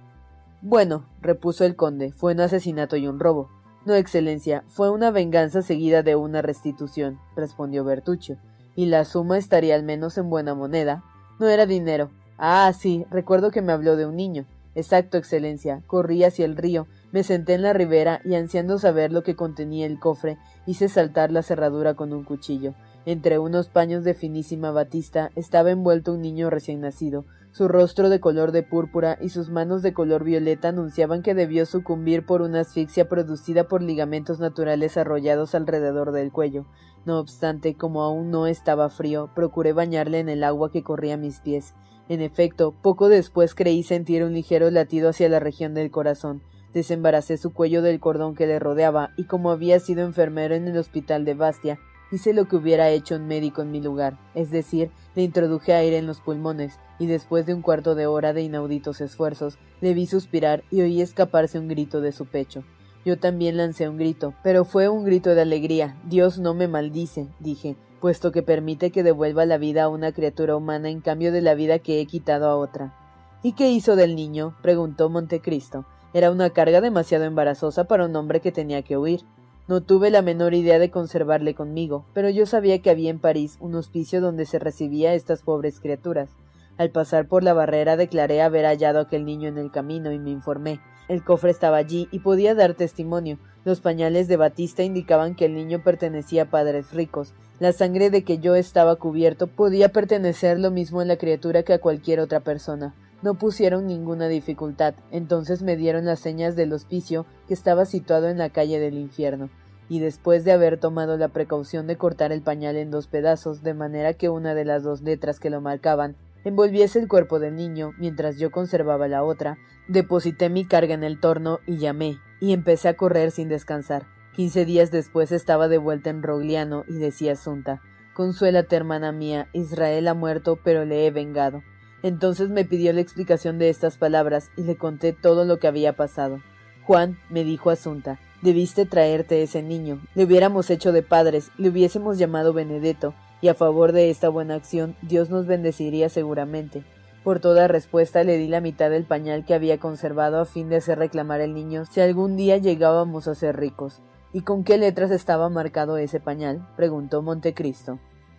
Bueno, repuso el conde, fue un asesinato y un robo. No, Excelencia, fue una venganza seguida de una restitución, respondió Bertuccio. Y la suma estaría al menos en buena moneda. No era dinero. Ah, sí, recuerdo que me habló de un niño. Exacto, Excelencia. Corrí hacia el río, me senté en la ribera y ansiando saber lo que contenía el cofre, hice saltar la cerradura con un cuchillo. Entre unos paños de finísima batista estaba envuelto un niño recién nacido. Su rostro de color de púrpura y sus manos de color violeta anunciaban que debió sucumbir por una asfixia producida por ligamentos naturales arrollados alrededor del cuello. No obstante, como aún no estaba frío, procuré bañarle en el agua que corría a mis pies. En efecto, poco después creí sentir un ligero latido hacia la región del corazón. Desembaracé su cuello del cordón que le rodeaba, y como había sido enfermero en el hospital de Bastia, hice lo que hubiera hecho un médico en mi lugar, es decir, le introduje aire en los pulmones, y después de un cuarto de hora de inauditos esfuerzos, le vi suspirar y oí escaparse un grito de su pecho. Yo también lancé un grito, pero fue un grito de alegría. Dios no me maldice, dije. Puesto que permite que devuelva la vida a una criatura humana en cambio de la vida que he quitado a otra. ¿Y qué hizo del niño? preguntó Montecristo. Era una carga demasiado embarazosa para un hombre que tenía que huir. No tuve la menor idea de conservarle conmigo, pero yo sabía que había en París un hospicio donde se recibía a estas pobres criaturas. Al pasar por la barrera declaré haber hallado aquel niño en el camino y me informé. El cofre estaba allí y podía dar testimonio. Los pañales de Batista indicaban que el niño pertenecía a padres ricos. La sangre de que yo estaba cubierto podía pertenecer lo mismo a la criatura que a cualquier otra persona. No pusieron ninguna dificultad, entonces me dieron las señas del hospicio que estaba situado en la calle del infierno, y después de haber tomado la precaución de cortar el pañal en dos pedazos, de manera que una de las dos letras que lo marcaban envolviese el cuerpo del niño mientras yo conservaba la otra, deposité mi carga en el torno y llamé, y empecé a correr sin descansar. Quince días después estaba de vuelta en Rogliano y decía Asunta Consuélate, hermana mía, Israel ha muerto, pero le he vengado. Entonces me pidió la explicación de estas palabras y le conté todo lo que había pasado. Juan, me dijo Asunta, debiste traerte ese niño. Le hubiéramos hecho de padres, le hubiésemos llamado Benedetto, y a favor de esta buena acción Dios nos bendeciría seguramente. Por toda respuesta le di la mitad del pañal que había conservado a fin de hacer reclamar el niño si algún día llegábamos a ser ricos. ¿Y con qué letras estaba marcado ese pañal? preguntó Montecristo.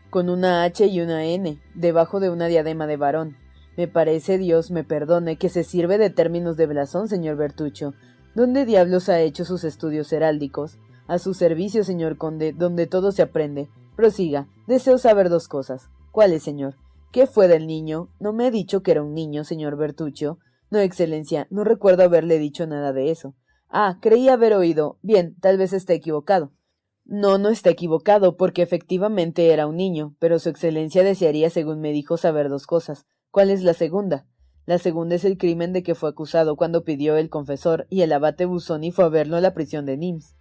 Con una H y una N, debajo de una diadema de varón. Me parece, Dios me perdone, que se sirve de términos de blasón, señor Bertucho. ¿Dónde diablos ha hecho sus estudios heráldicos? A su servicio, señor conde, donde todo se aprende. Prosiga. Deseo saber dos cosas. ¿Cuáles, señor? ¿Qué fue del niño? No me ha dicho que era un niño, señor Bertuccio. No, excelencia, no recuerdo haberle dicho nada de eso. Ah, creí haber oído. Bien, tal vez esté equivocado. No, no está equivocado, porque efectivamente era un niño, pero su excelencia desearía, según me dijo, saber dos cosas. ¿Cuál es la segunda? La segunda es el crimen de que fue acusado cuando pidió el confesor y el abate Busoni fue a verlo a la prisión de Nims.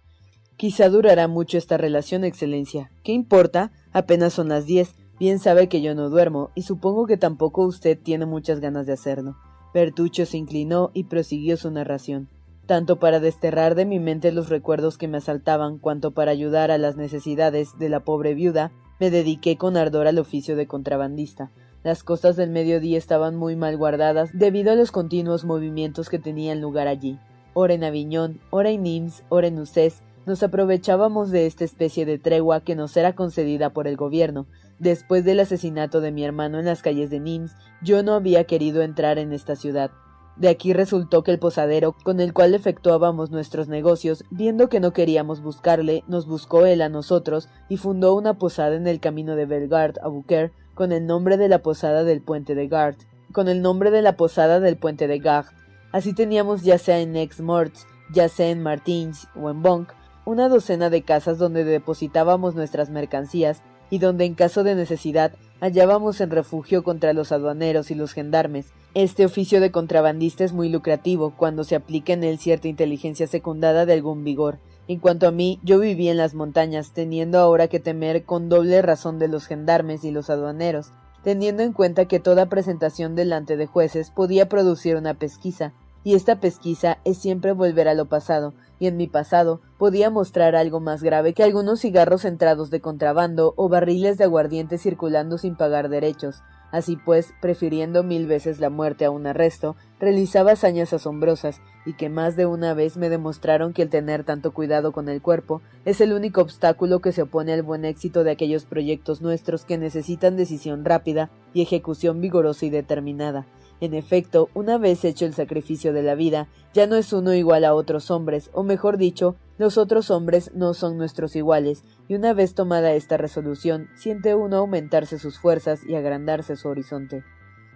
Quizá durará mucho esta relación, Excelencia. ¿Qué importa? Apenas son las diez. Bien sabe que yo no duermo, y supongo que tampoco usted tiene muchas ganas de hacerlo. Bertuccio se inclinó y prosiguió su narración. Tanto para desterrar de mi mente los recuerdos que me asaltaban, cuanto para ayudar a las necesidades de la pobre viuda, me dediqué con ardor al oficio de contrabandista. Las costas del mediodía estaban muy mal guardadas debido a los continuos movimientos que tenían lugar allí. Ora en Aviñón, ora en Nimes, ora en Ucés, nos aprovechábamos de esta especie de tregua que nos era concedida por el gobierno. Después del asesinato de mi hermano en las calles de Nimes, yo no había querido entrar en esta ciudad. De aquí resultó que el posadero con el cual efectuábamos nuestros negocios, viendo que no queríamos buscarle, nos buscó él a nosotros y fundó una posada en el camino de Bellegarde a Bouquer con el nombre de la posada del puente de Gard, con el nombre de la posada del puente de Gard. Así teníamos ya sea en Aix-Morts, ya sea en Martins o en Bonk, una docena de casas donde depositábamos nuestras mercancías y donde en caso de necesidad hallábamos en refugio contra los aduaneros y los gendarmes. Este oficio de contrabandista es muy lucrativo cuando se aplica en él cierta inteligencia secundada de algún vigor, en cuanto a mí, yo viví en las montañas, teniendo ahora que temer con doble razón de los gendarmes y los aduaneros, teniendo en cuenta que toda presentación delante de jueces podía producir una pesquisa, y esta pesquisa es siempre volver a lo pasado, y en mi pasado podía mostrar algo más grave que algunos cigarros entrados de contrabando o barriles de aguardiente circulando sin pagar derechos, Así pues, prefiriendo mil veces la muerte a un arresto, realizaba hazañas asombrosas, y que más de una vez me demostraron que el tener tanto cuidado con el cuerpo es el único obstáculo que se opone al buen éxito de aquellos proyectos nuestros que necesitan decisión rápida y ejecución vigorosa y determinada. En efecto, una vez hecho el sacrificio de la vida, ya no es uno igual a otros hombres, o mejor dicho, los otros hombres no son nuestros iguales, y una vez tomada esta resolución, siente uno aumentarse sus fuerzas y agrandarse su horizonte.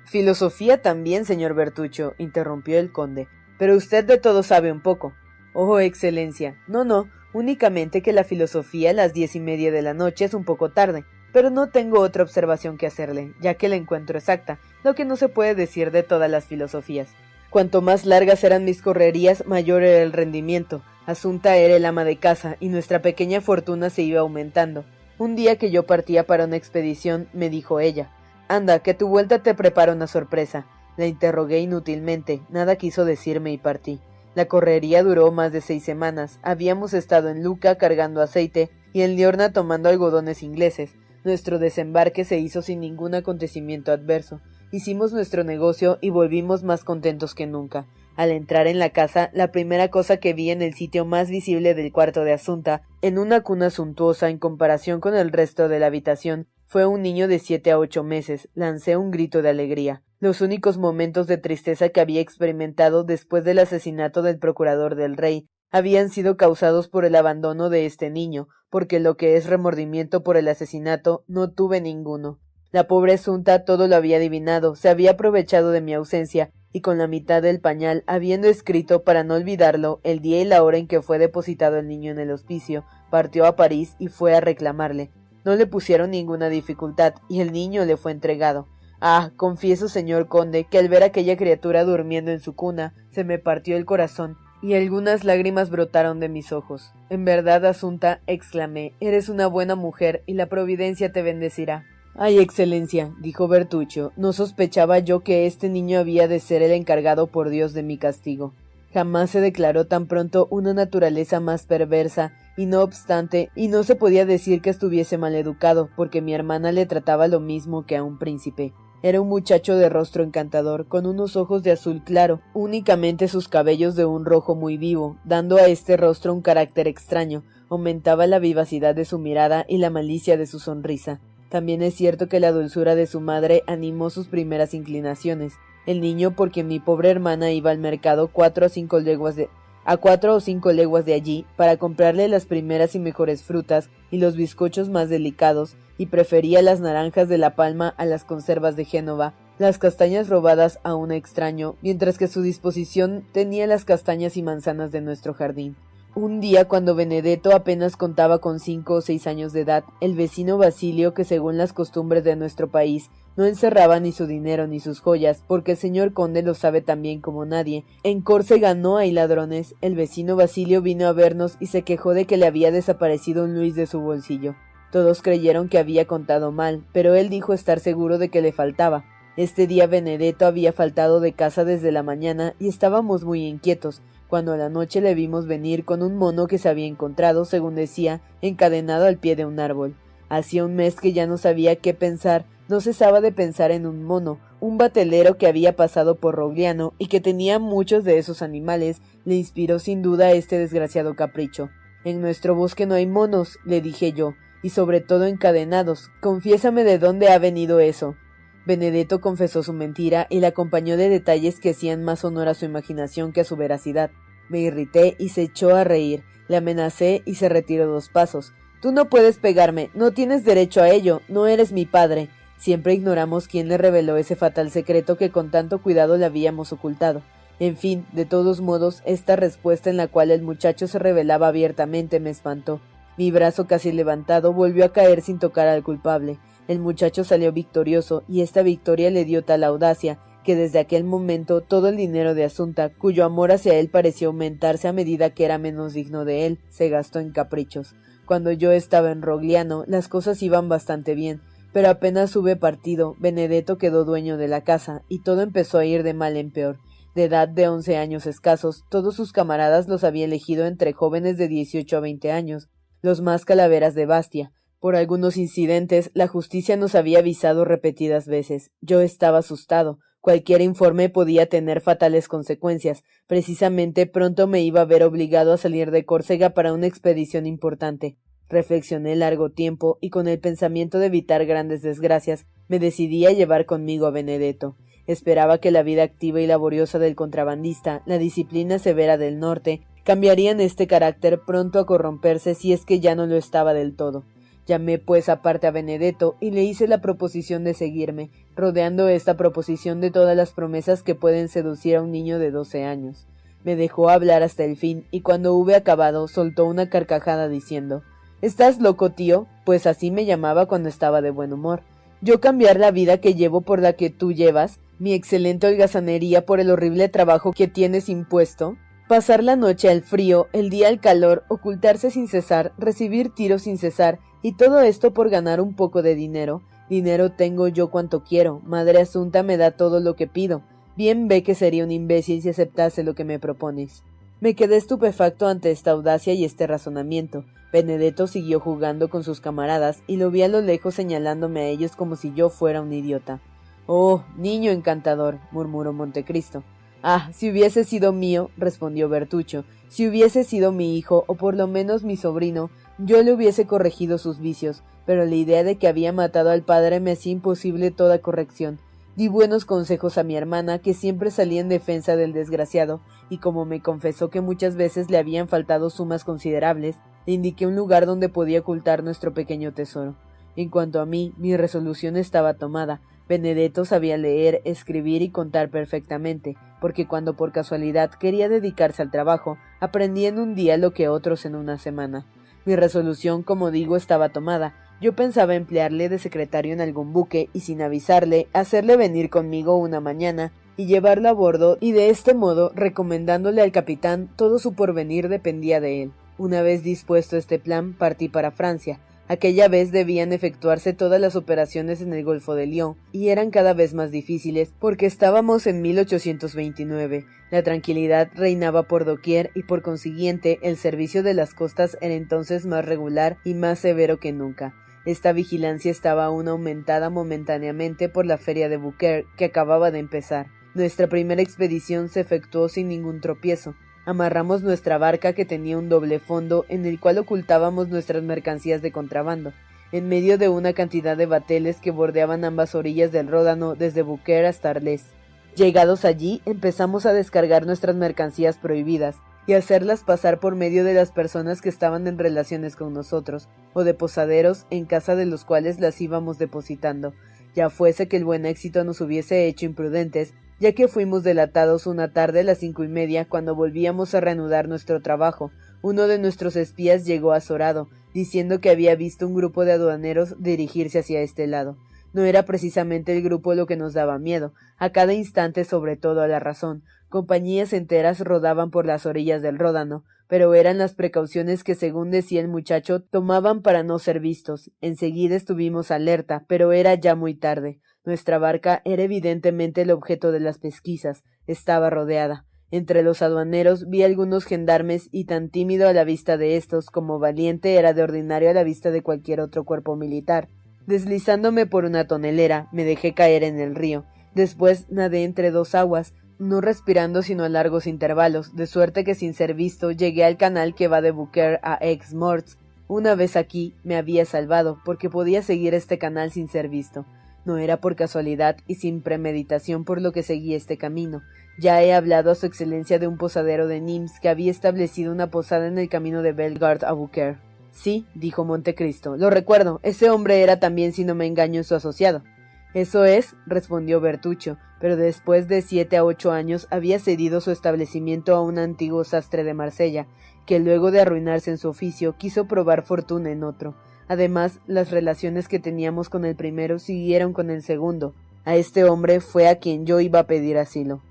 Filosofía también, señor Bertucho, interrumpió el conde, pero usted de todo sabe un poco. Oh, excelencia. No, no, únicamente que la filosofía a las diez y media de la noche es un poco tarde, pero no tengo otra observación que hacerle, ya que la encuentro exacta, lo que no se puede decir de todas las filosofías. Cuanto más largas eran mis correrías, mayor era el rendimiento. Asunta era el ama de casa, y nuestra pequeña fortuna se iba aumentando. Un día que yo partía para una expedición, me dijo ella Anda, que tu vuelta te prepara una sorpresa. La interrogué inútilmente, nada quiso decirme y partí. La correría duró más de seis semanas. Habíamos estado en Luca cargando aceite y en Liorna tomando algodones ingleses. Nuestro desembarque se hizo sin ningún acontecimiento adverso. Hicimos nuestro negocio y volvimos más contentos que nunca. Al entrar en la casa, la primera cosa que vi en el sitio más visible del cuarto de Asunta, en una cuna suntuosa en comparación con el resto de la habitación, fue un niño de siete a ocho meses. Lancé un grito de alegría. Los únicos momentos de tristeza que había experimentado después del asesinato del procurador del rey habían sido causados por el abandono de este niño, porque lo que es remordimiento por el asesinato no tuve ninguno. La pobre Asunta todo lo había adivinado, se había aprovechado de mi ausencia y con la mitad del pañal, habiendo escrito para no olvidarlo el día y la hora en que fue depositado el niño en el hospicio, partió a París y fue a reclamarle. No le pusieron ninguna dificultad y el niño le fue entregado. Ah, confieso, señor conde, que al ver aquella criatura durmiendo en su cuna, se me partió el corazón y algunas lágrimas brotaron de mis ojos. En verdad, Asunta, exclamé, eres una buena mujer y la providencia te bendecirá. Ay, Excelencia, dijo Bertuccio, no sospechaba yo que este niño había de ser el encargado por Dios de mi castigo. Jamás se declaró tan pronto una naturaleza más perversa, y no obstante, y no se podía decir que estuviese mal educado, porque mi hermana le trataba lo mismo que a un príncipe. Era un muchacho de rostro encantador, con unos ojos de azul claro, únicamente sus cabellos de un rojo muy vivo, dando a este rostro un carácter extraño, aumentaba la vivacidad de su mirada y la malicia de su sonrisa. También es cierto que la dulzura de su madre animó sus primeras inclinaciones. El niño, porque mi pobre hermana iba al mercado cuatro o cinco leguas de a cuatro o cinco leguas de allí para comprarle las primeras y mejores frutas y los bizcochos más delicados, y prefería las naranjas de la palma a las conservas de Génova, las castañas robadas a un extraño, mientras que su disposición tenía las castañas y manzanas de nuestro jardín. Un día, cuando Benedetto apenas contaba con cinco o seis años de edad, el vecino Basilio, que según las costumbres de nuestro país, no encerraba ni su dinero ni sus joyas, porque el señor conde lo sabe tan bien como nadie. En Córcega no hay ladrones. El vecino Basilio vino a vernos y se quejó de que le había desaparecido un Luis de su bolsillo. Todos creyeron que había contado mal, pero él dijo estar seguro de que le faltaba. Este día Benedetto había faltado de casa desde la mañana y estábamos muy inquietos, cuando a la noche le vimos venir con un mono que se había encontrado, según decía, encadenado al pie de un árbol. Hacía un mes que ya no sabía qué pensar, no cesaba de pensar en un mono, un batelero que había pasado por Rogliano y que tenía muchos de esos animales, le inspiró sin duda este desgraciado capricho. En nuestro bosque no hay monos, le dije yo, y sobre todo encadenados. Confiésame de dónde ha venido eso. Benedetto confesó su mentira y la acompañó de detalles que hacían más honor a su imaginación que a su veracidad. Me irrité y se echó a reír. Le amenacé y se retiró dos pasos. Tú no puedes pegarme, no tienes derecho a ello, no eres mi padre. Siempre ignoramos quién le reveló ese fatal secreto que con tanto cuidado le habíamos ocultado. En fin, de todos modos, esta respuesta en la cual el muchacho se revelaba abiertamente me espantó. Mi brazo casi levantado volvió a caer sin tocar al culpable. El muchacho salió victorioso, y esta victoria le dio tal audacia que desde aquel momento todo el dinero de Asunta, cuyo amor hacia él pareció aumentarse a medida que era menos digno de él, se gastó en caprichos. Cuando yo estaba en Rogliano, las cosas iban bastante bien, pero apenas hube partido, Benedetto quedó dueño de la casa, y todo empezó a ir de mal en peor. De edad de once años escasos, todos sus camaradas los había elegido entre jóvenes de dieciocho a veinte años, los más calaveras de Bastia, por algunos incidentes, la justicia nos había avisado repetidas veces. Yo estaba asustado. Cualquier informe podía tener fatales consecuencias. Precisamente pronto me iba a ver obligado a salir de Córcega para una expedición importante. Reflexioné largo tiempo y con el pensamiento de evitar grandes desgracias, me decidí a llevar conmigo a Benedetto. Esperaba que la vida activa y laboriosa del contrabandista, la disciplina severa del norte, cambiarían este carácter pronto a corromperse si es que ya no lo estaba del todo. Llamé pues aparte a Benedetto y le hice la proposición de seguirme, rodeando esta proposición de todas las promesas que pueden seducir a un niño de doce años. Me dejó hablar hasta el fin, y cuando hube acabado soltó una carcajada diciendo ¿Estás loco, tío? Pues así me llamaba cuando estaba de buen humor. Yo cambiar la vida que llevo por la que tú llevas, mi excelente holgazanería por el horrible trabajo que tienes impuesto, pasar la noche al frío, el día al calor, ocultarse sin cesar, recibir tiros sin cesar, y todo esto por ganar un poco de dinero. Dinero tengo yo cuanto quiero. Madre Asunta me da todo lo que pido. Bien ve que sería un imbécil si aceptase lo que me propones. Me quedé estupefacto ante esta audacia y este razonamiento. Benedetto siguió jugando con sus camaradas y lo vi a lo lejos señalándome a ellos como si yo fuera un idiota. Oh, niño encantador, murmuró Montecristo. Ah, si hubiese sido mío, respondió Bertuccio, si hubiese sido mi hijo, o por lo menos mi sobrino, yo le hubiese corregido sus vicios, pero la idea de que había matado al padre me hacía imposible toda corrección. Di buenos consejos a mi hermana, que siempre salía en defensa del desgraciado, y como me confesó que muchas veces le habían faltado sumas considerables, le indiqué un lugar donde podía ocultar nuestro pequeño tesoro. En cuanto a mí, mi resolución estaba tomada. Benedetto sabía leer, escribir y contar perfectamente, porque cuando por casualidad quería dedicarse al trabajo, aprendía en un día lo que otros en una semana. Mi resolución, como digo, estaba tomada, yo pensaba emplearle de secretario en algún buque y sin avisarle, hacerle venir conmigo una mañana y llevarlo a bordo y de este modo, recomendándole al capitán, todo su porvenir dependía de él. Una vez dispuesto este plan, partí para Francia. Aquella vez debían efectuarse todas las operaciones en el Golfo de Lyon, y eran cada vez más difíciles, porque estábamos en 1829. La tranquilidad reinaba por doquier y por consiguiente el servicio de las costas era entonces más regular y más severo que nunca. Esta vigilancia estaba aún aumentada momentáneamente por la feria de Bouquer que acababa de empezar. Nuestra primera expedición se efectuó sin ningún tropiezo. Amarramos nuestra barca que tenía un doble fondo en el cual ocultábamos nuestras mercancías de contrabando, en medio de una cantidad de bateles que bordeaban ambas orillas del Ródano desde Bouquer hasta Arles. Llegados allí, empezamos a descargar nuestras mercancías prohibidas, y hacerlas pasar por medio de las personas que estaban en relaciones con nosotros, o de posaderos en casa de los cuales las íbamos depositando, ya fuese que el buen éxito nos hubiese hecho imprudentes, ya que fuimos delatados una tarde a las cinco y media cuando volvíamos a reanudar nuestro trabajo. Uno de nuestros espías llegó azorado, diciendo que había visto un grupo de aduaneros dirigirse hacia este lado. No era precisamente el grupo lo que nos daba miedo, a cada instante sobre todo a la razón, Compañías enteras rodaban por las orillas del Ródano, pero eran las precauciones que, según decía el muchacho, tomaban para no ser vistos. Enseguida estuvimos alerta, pero era ya muy tarde. Nuestra barca era evidentemente el objeto de las pesquisas. Estaba rodeada. Entre los aduaneros vi algunos gendarmes y tan tímido a la vista de estos como valiente era de ordinario a la vista de cualquier otro cuerpo militar. Deslizándome por una tonelera, me dejé caer en el río. Después nadé entre dos aguas, no respirando sino a largos intervalos, de suerte que sin ser visto llegué al canal que va de Bouquer a Aix-Morts. Una vez aquí me había salvado, porque podía seguir este canal sin ser visto. No era por casualidad y sin premeditación por lo que seguí este camino. Ya he hablado a su excelencia de un posadero de Nimes que había establecido una posada en el camino de Bellegarde a Bouquer. Sí, dijo Montecristo, lo recuerdo, ese hombre era también, si no me engaño, su asociado. Eso es, respondió Bertuccio, pero después de siete a ocho años había cedido su establecimiento a un antiguo sastre de Marsella, que luego de arruinarse en su oficio quiso probar fortuna en otro. Además, las relaciones que teníamos con el primero siguieron con el segundo. A este hombre fue a quien yo iba a pedir asilo.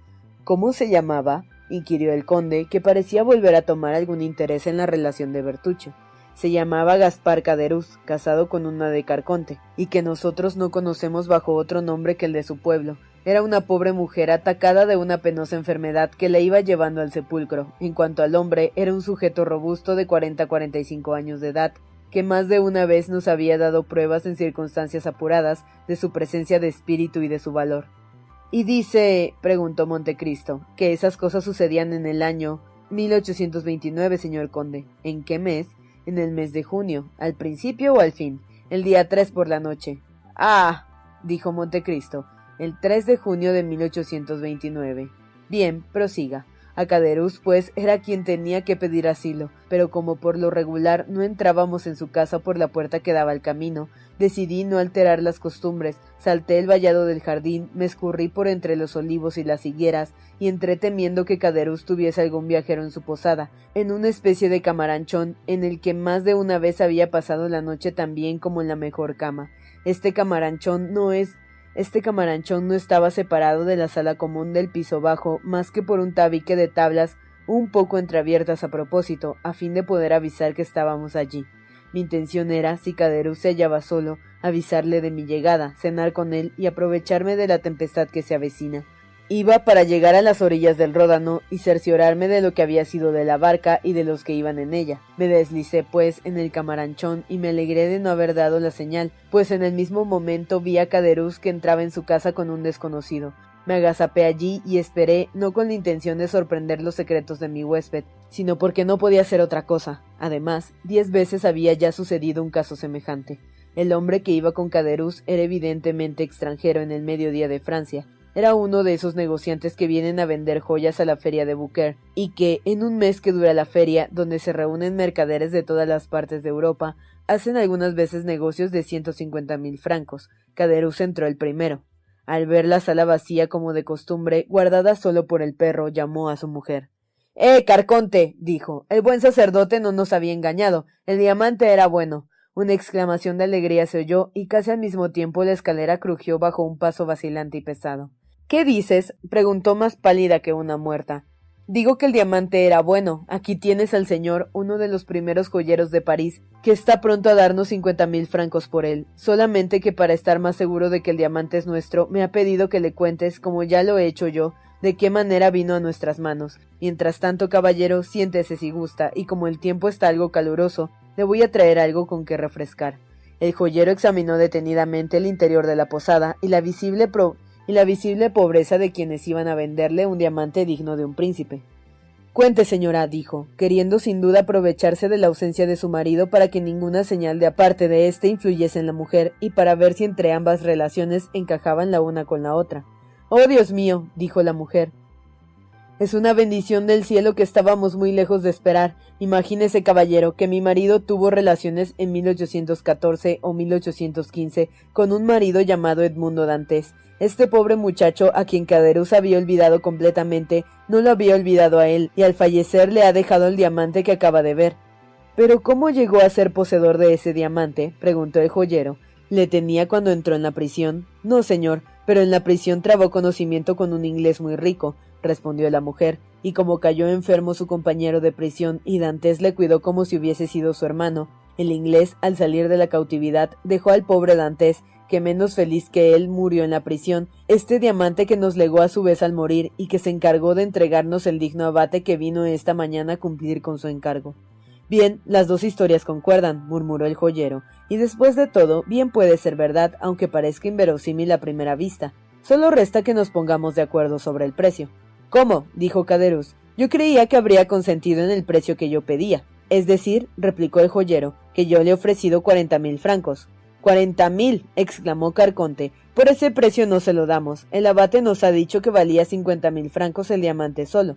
¿Cómo se llamaba? inquirió el conde, que parecía volver a tomar algún interés en la relación de Bertuccio se llamaba Gaspar Caderuz, casado con una de Carconte, y que nosotros no conocemos bajo otro nombre que el de su pueblo. Era una pobre mujer atacada de una penosa enfermedad que la iba llevando al sepulcro. En cuanto al hombre, era un sujeto robusto de cuarenta a cuarenta y cinco años de edad, que más de una vez nos había dado pruebas en circunstancias apuradas de su presencia de espíritu y de su valor. Y dice, preguntó Montecristo, que esas cosas sucedían en el año 1829, señor conde. ¿En qué mes? en el mes de junio, al principio o al fin, el día tres por la noche. Ah, dijo Montecristo, el 3 de junio de 1829. Bien, prosiga. Acaderus, pues, era quien tenía que pedir asilo, pero como por lo regular no entrábamos en su casa por la puerta que daba al camino, decidí no alterar las costumbres, salté el vallado del jardín, me escurrí por entre los olivos y las higueras, y entré temiendo que Caderus tuviese algún viajero en su posada, en una especie de camaranchón, en el que más de una vez había pasado la noche tan bien como en la mejor cama. Este camaranchón no es este camaranchón no estaba separado de la sala común del piso bajo más que por un tabique de tablas un poco entreabiertas a propósito, a fin de poder avisar que estábamos allí. Mi intención era, si Caderus se hallaba solo, avisarle de mi llegada, cenar con él y aprovecharme de la tempestad que se avecina. Iba para llegar a las orillas del Ródano y cerciorarme de lo que había sido de la barca y de los que iban en ella. Me deslicé, pues, en el camaranchón y me alegré de no haber dado la señal, pues en el mismo momento vi a Caderuz que entraba en su casa con un desconocido. Me agazapé allí y esperé, no con la intención de sorprender los secretos de mi huésped, sino porque no podía hacer otra cosa. Además, diez veces había ya sucedido un caso semejante. El hombre que iba con Caderuz era evidentemente extranjero en el mediodía de Francia, era uno de esos negociantes que vienen a vender joyas a la feria de Bouquer y que, en un mes que dura la feria, donde se reúnen mercaderes de todas las partes de Europa, hacen algunas veces negocios de ciento cincuenta mil francos. Caderus entró el primero. Al ver la sala vacía como de costumbre, guardada solo por el perro, llamó a su mujer. Eh, Carconte. dijo. El buen sacerdote no nos había engañado. El diamante era bueno. Una exclamación de alegría se oyó y casi al mismo tiempo la escalera crujió bajo un paso vacilante y pesado. ¿Qué dices? preguntó más pálida que una muerta. Digo que el diamante era bueno. Aquí tienes al señor, uno de los primeros joyeros de París, que está pronto a darnos cincuenta mil francos por él. Solamente que para estar más seguro de que el diamante es nuestro, me ha pedido que le cuentes, como ya lo he hecho yo, de qué manera vino a nuestras manos. Mientras tanto, caballero, siéntese si gusta, y como el tiempo está algo caluroso, le voy a traer algo con que refrescar. El joyero examinó detenidamente el interior de la posada y la visible pro y la visible pobreza de quienes iban a venderle un diamante digno de un príncipe. Cuente, señora, dijo, queriendo sin duda aprovecharse de la ausencia de su marido para que ninguna señal de aparte de éste influyese en la mujer y para ver si entre ambas relaciones encajaban la una con la otra. Oh, Dios mío, dijo la mujer, es una bendición del cielo que estábamos muy lejos de esperar. Imagínese, caballero, que mi marido tuvo relaciones en 1814 o 1815 con un marido llamado Edmundo Dantes. Este pobre muchacho, a quien Caderus había olvidado completamente, no lo había olvidado a él, y al fallecer le ha dejado el diamante que acaba de ver. Pero ¿cómo llegó a ser poseedor de ese diamante? preguntó el joyero. ¿Le tenía cuando entró en la prisión? No, señor, pero en la prisión trabó conocimiento con un inglés muy rico, respondió la mujer, y como cayó enfermo su compañero de prisión y Dantes le cuidó como si hubiese sido su hermano, el inglés, al salir de la cautividad, dejó al pobre Dantes, que menos feliz que él murió en la prisión, este diamante que nos legó a su vez al morir y que se encargó de entregarnos el digno abate que vino esta mañana a cumplir con su encargo. Bien, las dos historias concuerdan, murmuró el joyero, y después de todo, bien puede ser verdad, aunque parezca inverosímil a primera vista. Solo resta que nos pongamos de acuerdo sobre el precio. ¿Cómo? dijo Caderus. Yo creía que habría consentido en el precio que yo pedía. Es decir, replicó el joyero, que yo le he ofrecido cuarenta mil francos. Cuarenta mil. exclamó Carconte. Por ese precio no se lo damos. El abate nos ha dicho que valía cincuenta mil francos el diamante solo.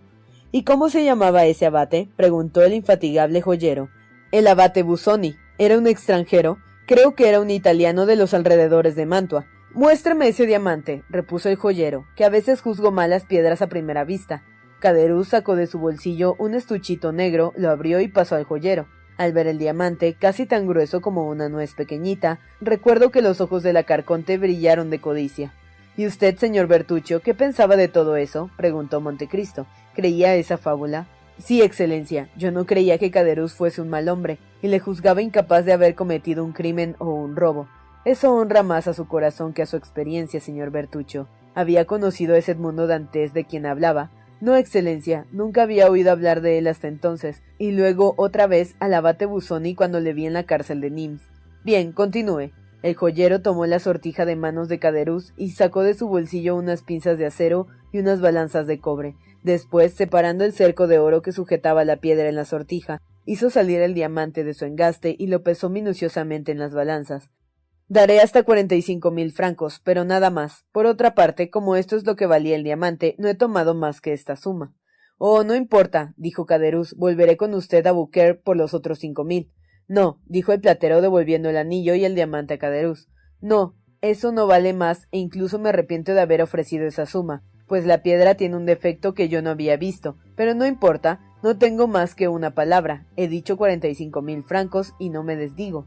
¿Y cómo se llamaba ese abate? preguntó el infatigable joyero. El abate Busoni. Era un extranjero. Creo que era un italiano de los alrededores de Mantua. Muéstrame ese diamante, repuso el joyero, que a veces juzgo malas piedras a primera vista. Caderuz sacó de su bolsillo un estuchito negro, lo abrió y pasó al joyero. Al ver el diamante, casi tan grueso como una nuez pequeñita, recuerdo que los ojos de la carconte brillaron de codicia. ¿Y usted, señor Bertuccio, qué pensaba de todo eso? preguntó Montecristo. ¿Creía esa fábula? Sí, excelencia, yo no creía que Caderuz fuese un mal hombre, y le juzgaba incapaz de haber cometido un crimen o un robo. Eso honra más a su corazón que a su experiencia, señor Bertuccio. Había conocido a ese Edmundo Dantes de quien hablaba. No, excelencia, nunca había oído hablar de él hasta entonces, y luego otra vez al abate Busoni cuando le vi en la cárcel de Nims. Bien, continúe. El joyero tomó la sortija de manos de Caderuz y sacó de su bolsillo unas pinzas de acero y unas balanzas de cobre. Después, separando el cerco de oro que sujetaba la piedra en la sortija, hizo salir el diamante de su engaste y lo pesó minuciosamente en las balanzas. Daré hasta cuarenta y cinco mil francos, pero nada más. Por otra parte, como esto es lo que valía el diamante, no he tomado más que esta suma. Oh, no importa, dijo Caderuz, volveré con usted a Bouquer por los otros cinco mil. No, dijo el platero devolviendo el anillo y el diamante a Caderuz. No, eso no vale más, e incluso me arrepiento de haber ofrecido esa suma, pues la piedra tiene un defecto que yo no había visto. Pero no importa, no tengo más que una palabra. He dicho cuarenta y cinco mil francos y no me desdigo.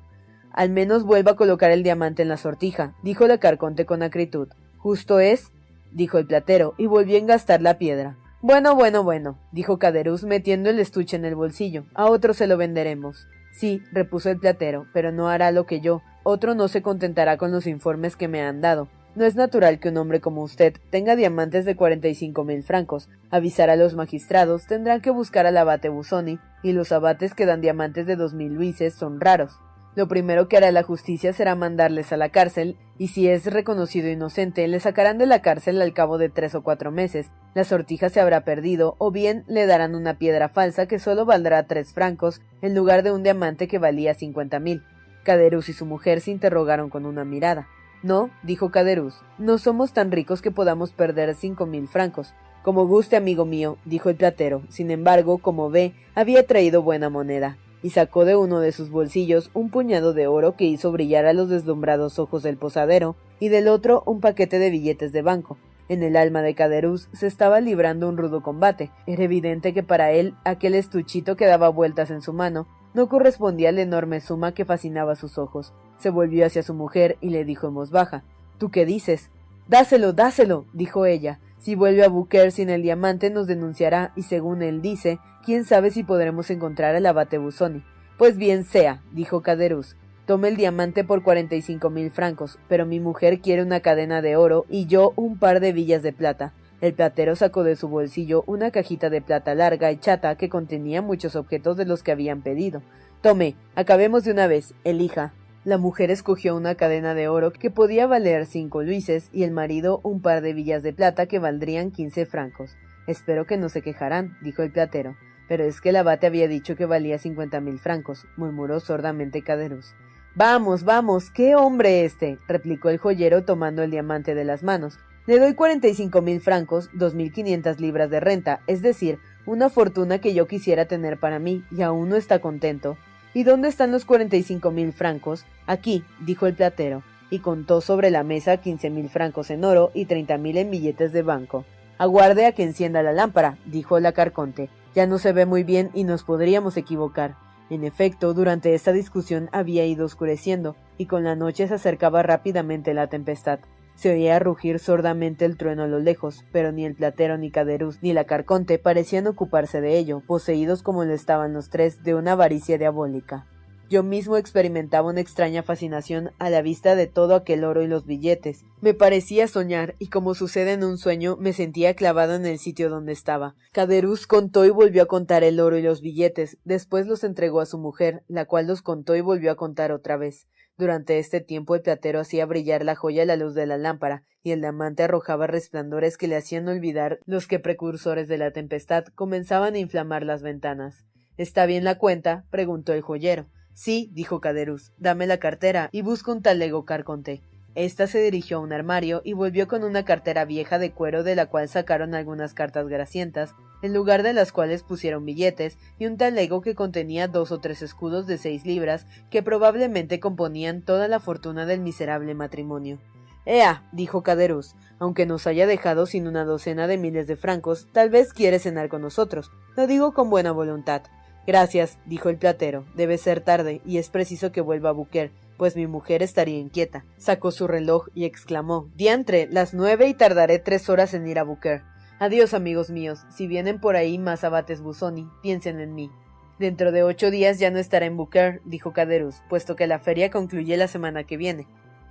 Al menos vuelva a colocar el diamante en la sortija, dijo la carconte con acritud. Justo es, dijo el platero, y volvió a engastar la piedra. Bueno, bueno, bueno, dijo Caderuz metiendo el estuche en el bolsillo. A otro se lo venderemos. Sí, repuso el platero, pero no hará lo que yo. Otro no se contentará con los informes que me han dado. No es natural que un hombre como usted tenga diamantes de cuarenta y cinco mil francos. Avisar a los magistrados tendrán que buscar al abate Busoni, y los abates que dan diamantes de dos mil luises son raros. Lo primero que hará la justicia será mandarles a la cárcel, y si es reconocido inocente, le sacarán de la cárcel al cabo de tres o cuatro meses. La sortija se habrá perdido, o bien le darán una piedra falsa que solo valdrá tres francos, en lugar de un diamante que valía cincuenta mil. Caderus y su mujer se interrogaron con una mirada. No, dijo Caderus, no somos tan ricos que podamos perder cinco mil francos. Como guste, amigo mío, dijo el platero. Sin embargo, como ve, había traído buena moneda y sacó de uno de sus bolsillos un puñado de oro que hizo brillar a los deslumbrados ojos del posadero, y del otro un paquete de billetes de banco. En el alma de Caderuz se estaba librando un rudo combate. Era evidente que para él aquel estuchito que daba vueltas en su mano no correspondía a la enorme suma que fascinaba sus ojos. Se volvió hacia su mujer y le dijo en voz baja ¿Tú qué dices? Dáselo, dáselo, dijo ella. Si vuelve a Booker sin el diamante nos denunciará y según él dice, quién sabe si podremos encontrar al abate Busoni. Pues bien sea, dijo Caderus. Tome el diamante por cuarenta y cinco mil francos, pero mi mujer quiere una cadena de oro y yo un par de villas de plata. El platero sacó de su bolsillo una cajita de plata larga y chata que contenía muchos objetos de los que habían pedido. Tome, acabemos de una vez, elija. La mujer escogió una cadena de oro que podía valer cinco luises y el marido un par de villas de plata que valdrían quince francos. Espero que no se quejarán, dijo el platero. Pero es que el abate había dicho que valía cincuenta mil francos, murmuró sordamente Caderus. Vamos, vamos, qué hombre este, replicó el joyero tomando el diamante de las manos. Le doy cuarenta y cinco mil francos, dos mil quinientas libras de renta, es decir, una fortuna que yo quisiera tener para mí, y aún no está contento. ¿Y dónde están los cuarenta y cinco mil francos? Aquí, dijo el platero, y contó sobre la mesa quince mil francos en oro y treinta mil en billetes de banco. Aguarde a que encienda la lámpara, dijo la carconte. Ya no se ve muy bien y nos podríamos equivocar. En efecto, durante esta discusión había ido oscureciendo, y con la noche se acercaba rápidamente la tempestad. Se oía rugir sordamente el trueno a lo lejos, pero ni el platero ni Caderuz ni la carconte parecían ocuparse de ello, poseídos como lo estaban los tres de una avaricia diabólica. Yo mismo experimentaba una extraña fascinación a la vista de todo aquel oro y los billetes. Me parecía soñar, y como sucede en un sueño, me sentía clavado en el sitio donde estaba. Caderuz contó y volvió a contar el oro y los billetes, después los entregó a su mujer, la cual los contó y volvió a contar otra vez. Durante este tiempo el platero hacía brillar la joya a la luz de la lámpara, y el diamante arrojaba resplandores que le hacían olvidar los que precursores de la tempestad comenzaban a inflamar las ventanas. ¿Está bien la cuenta? preguntó el joyero. Sí, dijo Caderus, dame la cartera y busca un talego carconte. Esta se dirigió a un armario y volvió con una cartera vieja de cuero de la cual sacaron algunas cartas grasientas, en lugar de las cuales pusieron billetes y un talego que contenía dos o tres escudos de seis libras que probablemente componían toda la fortuna del miserable matrimonio. Ea, dijo Caderus, aunque nos haya dejado sin una docena de miles de francos, tal vez quiere cenar con nosotros. Lo digo con buena voluntad. Gracias, dijo el platero. Debe ser tarde, y es preciso que vuelva a Buquer, pues mi mujer estaría inquieta. Sacó su reloj y exclamó Diantre, las nueve y tardaré tres horas en ir a Buquer. Adiós, amigos míos. Si vienen por ahí más abates Busoni, piensen en mí. Dentro de ocho días ya no estará en Booker, dijo Caderus, puesto que la feria concluye la semana que viene.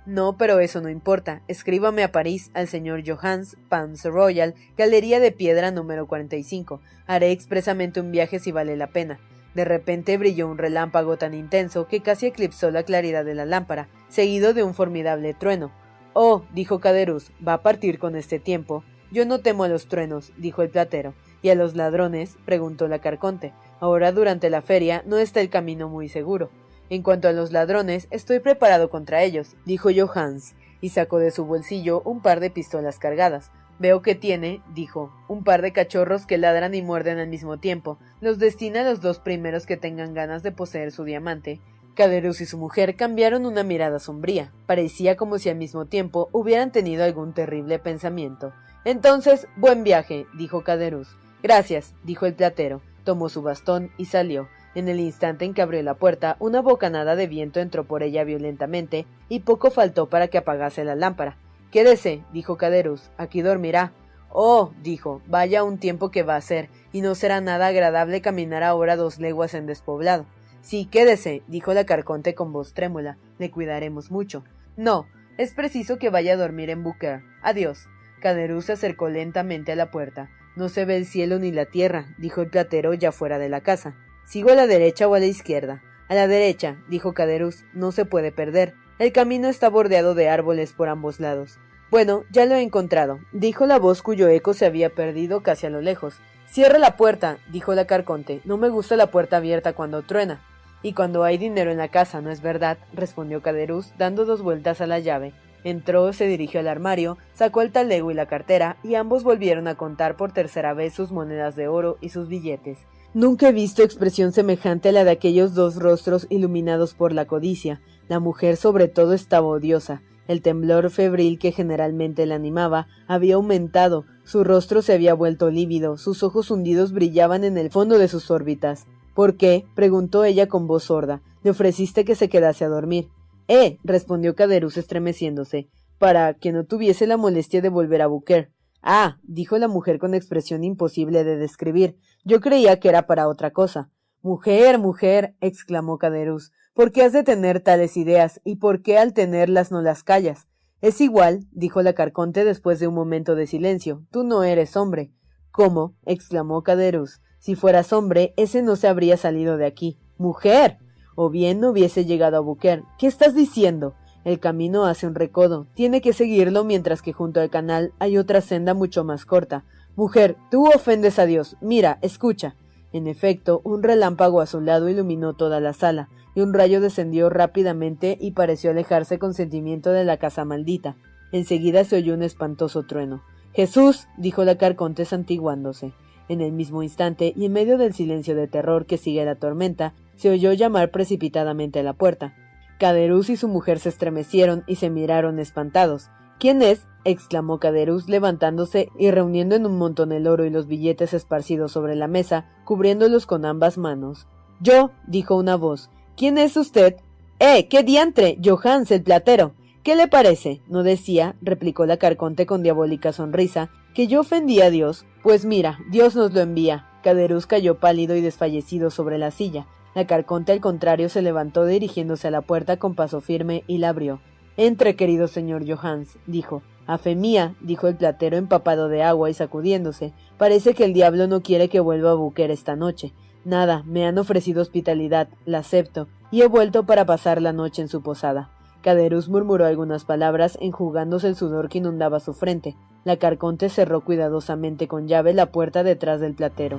No, pero eso no importa. Escríbame a París al señor Johans, Palms Royal, Galería de Piedra número 45. Haré expresamente un viaje si vale la pena. De repente brilló un relámpago tan intenso que casi eclipsó la claridad de la lámpara, seguido de un formidable trueno. Oh, dijo Caderus, va a partir con este tiempo. Yo no temo a los truenos, dijo el platero. ¿Y a los ladrones? preguntó la carconte. Ahora durante la feria no está el camino muy seguro. En cuanto a los ladrones, estoy preparado contra ellos, dijo Johans, y sacó de su bolsillo un par de pistolas cargadas. Veo que tiene, dijo, un par de cachorros que ladran y muerden al mismo tiempo. Los destina a los dos primeros que tengan ganas de poseer su diamante. Caderus y su mujer cambiaron una mirada sombría. Parecía como si al mismo tiempo hubieran tenido algún terrible pensamiento. Entonces, buen viaje, dijo Caderus. Gracias, dijo el platero. Tomó su bastón y salió. En el instante en que abrió la puerta, una bocanada de viento entró por ella violentamente, y poco faltó para que apagase la lámpara. Quédese, dijo Caderus, aquí dormirá. Oh, dijo, vaya un tiempo que va a ser, y no será nada agradable caminar ahora dos leguas en despoblado. Sí, quédese, dijo la carconte con voz trémula, le cuidaremos mucho. No, Es preciso que vaya a dormir en Booker. Adiós. Caderuz se acercó lentamente a la puerta. No se ve el cielo ni la tierra, dijo el platero ya fuera de la casa. ¿Sigo a la derecha o a la izquierda? A la derecha, dijo Caderuz. No se puede perder. El camino está bordeado de árboles por ambos lados. Bueno, ya lo he encontrado, dijo la voz cuyo eco se había perdido casi a lo lejos. Cierra la puerta, dijo la carconte. No me gusta la puerta abierta cuando truena. Y cuando hay dinero en la casa, ¿no es verdad? respondió Caderuz, dando dos vueltas a la llave. Entró, se dirigió al armario, sacó el talego y la cartera, y ambos volvieron a contar por tercera vez sus monedas de oro y sus billetes. Nunca he visto expresión semejante a la de aquellos dos rostros iluminados por la codicia. La mujer sobre todo estaba odiosa. El temblor febril que generalmente la animaba había aumentado, su rostro se había vuelto lívido, sus ojos hundidos brillaban en el fondo de sus órbitas. ¿Por qué? preguntó ella con voz sorda. Le ofreciste que se quedase a dormir. Eh, respondió Caderus estremeciéndose, para que no tuviese la molestia de volver a Buquer. Ah, dijo la mujer con expresión imposible de describir. Yo creía que era para otra cosa. Mujer, mujer, exclamó Caderus, ¿por qué has de tener tales ideas y por qué al tenerlas no las callas? Es igual, dijo la carconte después de un momento de silencio. Tú no eres hombre. ¿Cómo? exclamó Caderus. Si fueras hombre, ese no se habría salido de aquí. Mujer o bien no hubiese llegado a Buquer. ¿Qué estás diciendo? El camino hace un recodo. Tiene que seguirlo mientras que junto al canal hay otra senda mucho más corta. Mujer, tú ofendes a Dios. Mira, escucha. En efecto, un relámpago a su lado iluminó toda la sala, y un rayo descendió rápidamente y pareció alejarse con sentimiento de la casa maldita. Enseguida se oyó un espantoso trueno. Jesús, dijo la carconte santiguándose. En el mismo instante, y en medio del silencio de terror que sigue la tormenta, se oyó llamar precipitadamente a la puerta. Caderuz y su mujer se estremecieron y se miraron espantados. ¿Quién es? exclamó Caderuz levantándose y reuniendo en un montón el oro y los billetes esparcidos sobre la mesa, cubriéndolos con ambas manos. Yo, dijo una voz. ¿Quién es usted? ¡Eh! ¡Qué diantre! Johans, el platero. ¿Qué le parece? No decía, replicó la carconte con diabólica sonrisa, que yo ofendí a Dios. Pues mira, Dios nos lo envía. Caderuz cayó pálido y desfallecido sobre la silla. La carconte al contrario se levantó dirigiéndose a la puerta con paso firme y la abrió. Entre, querido señor Johans, dijo. A fe mía, dijo el platero empapado de agua y sacudiéndose. Parece que el diablo no quiere que vuelva a Buquer esta noche. Nada, me han ofrecido hospitalidad, la acepto, y he vuelto para pasar la noche en su posada. Caderus murmuró algunas palabras enjugándose el sudor que inundaba su frente. La carconte cerró cuidadosamente con llave la puerta detrás del platero.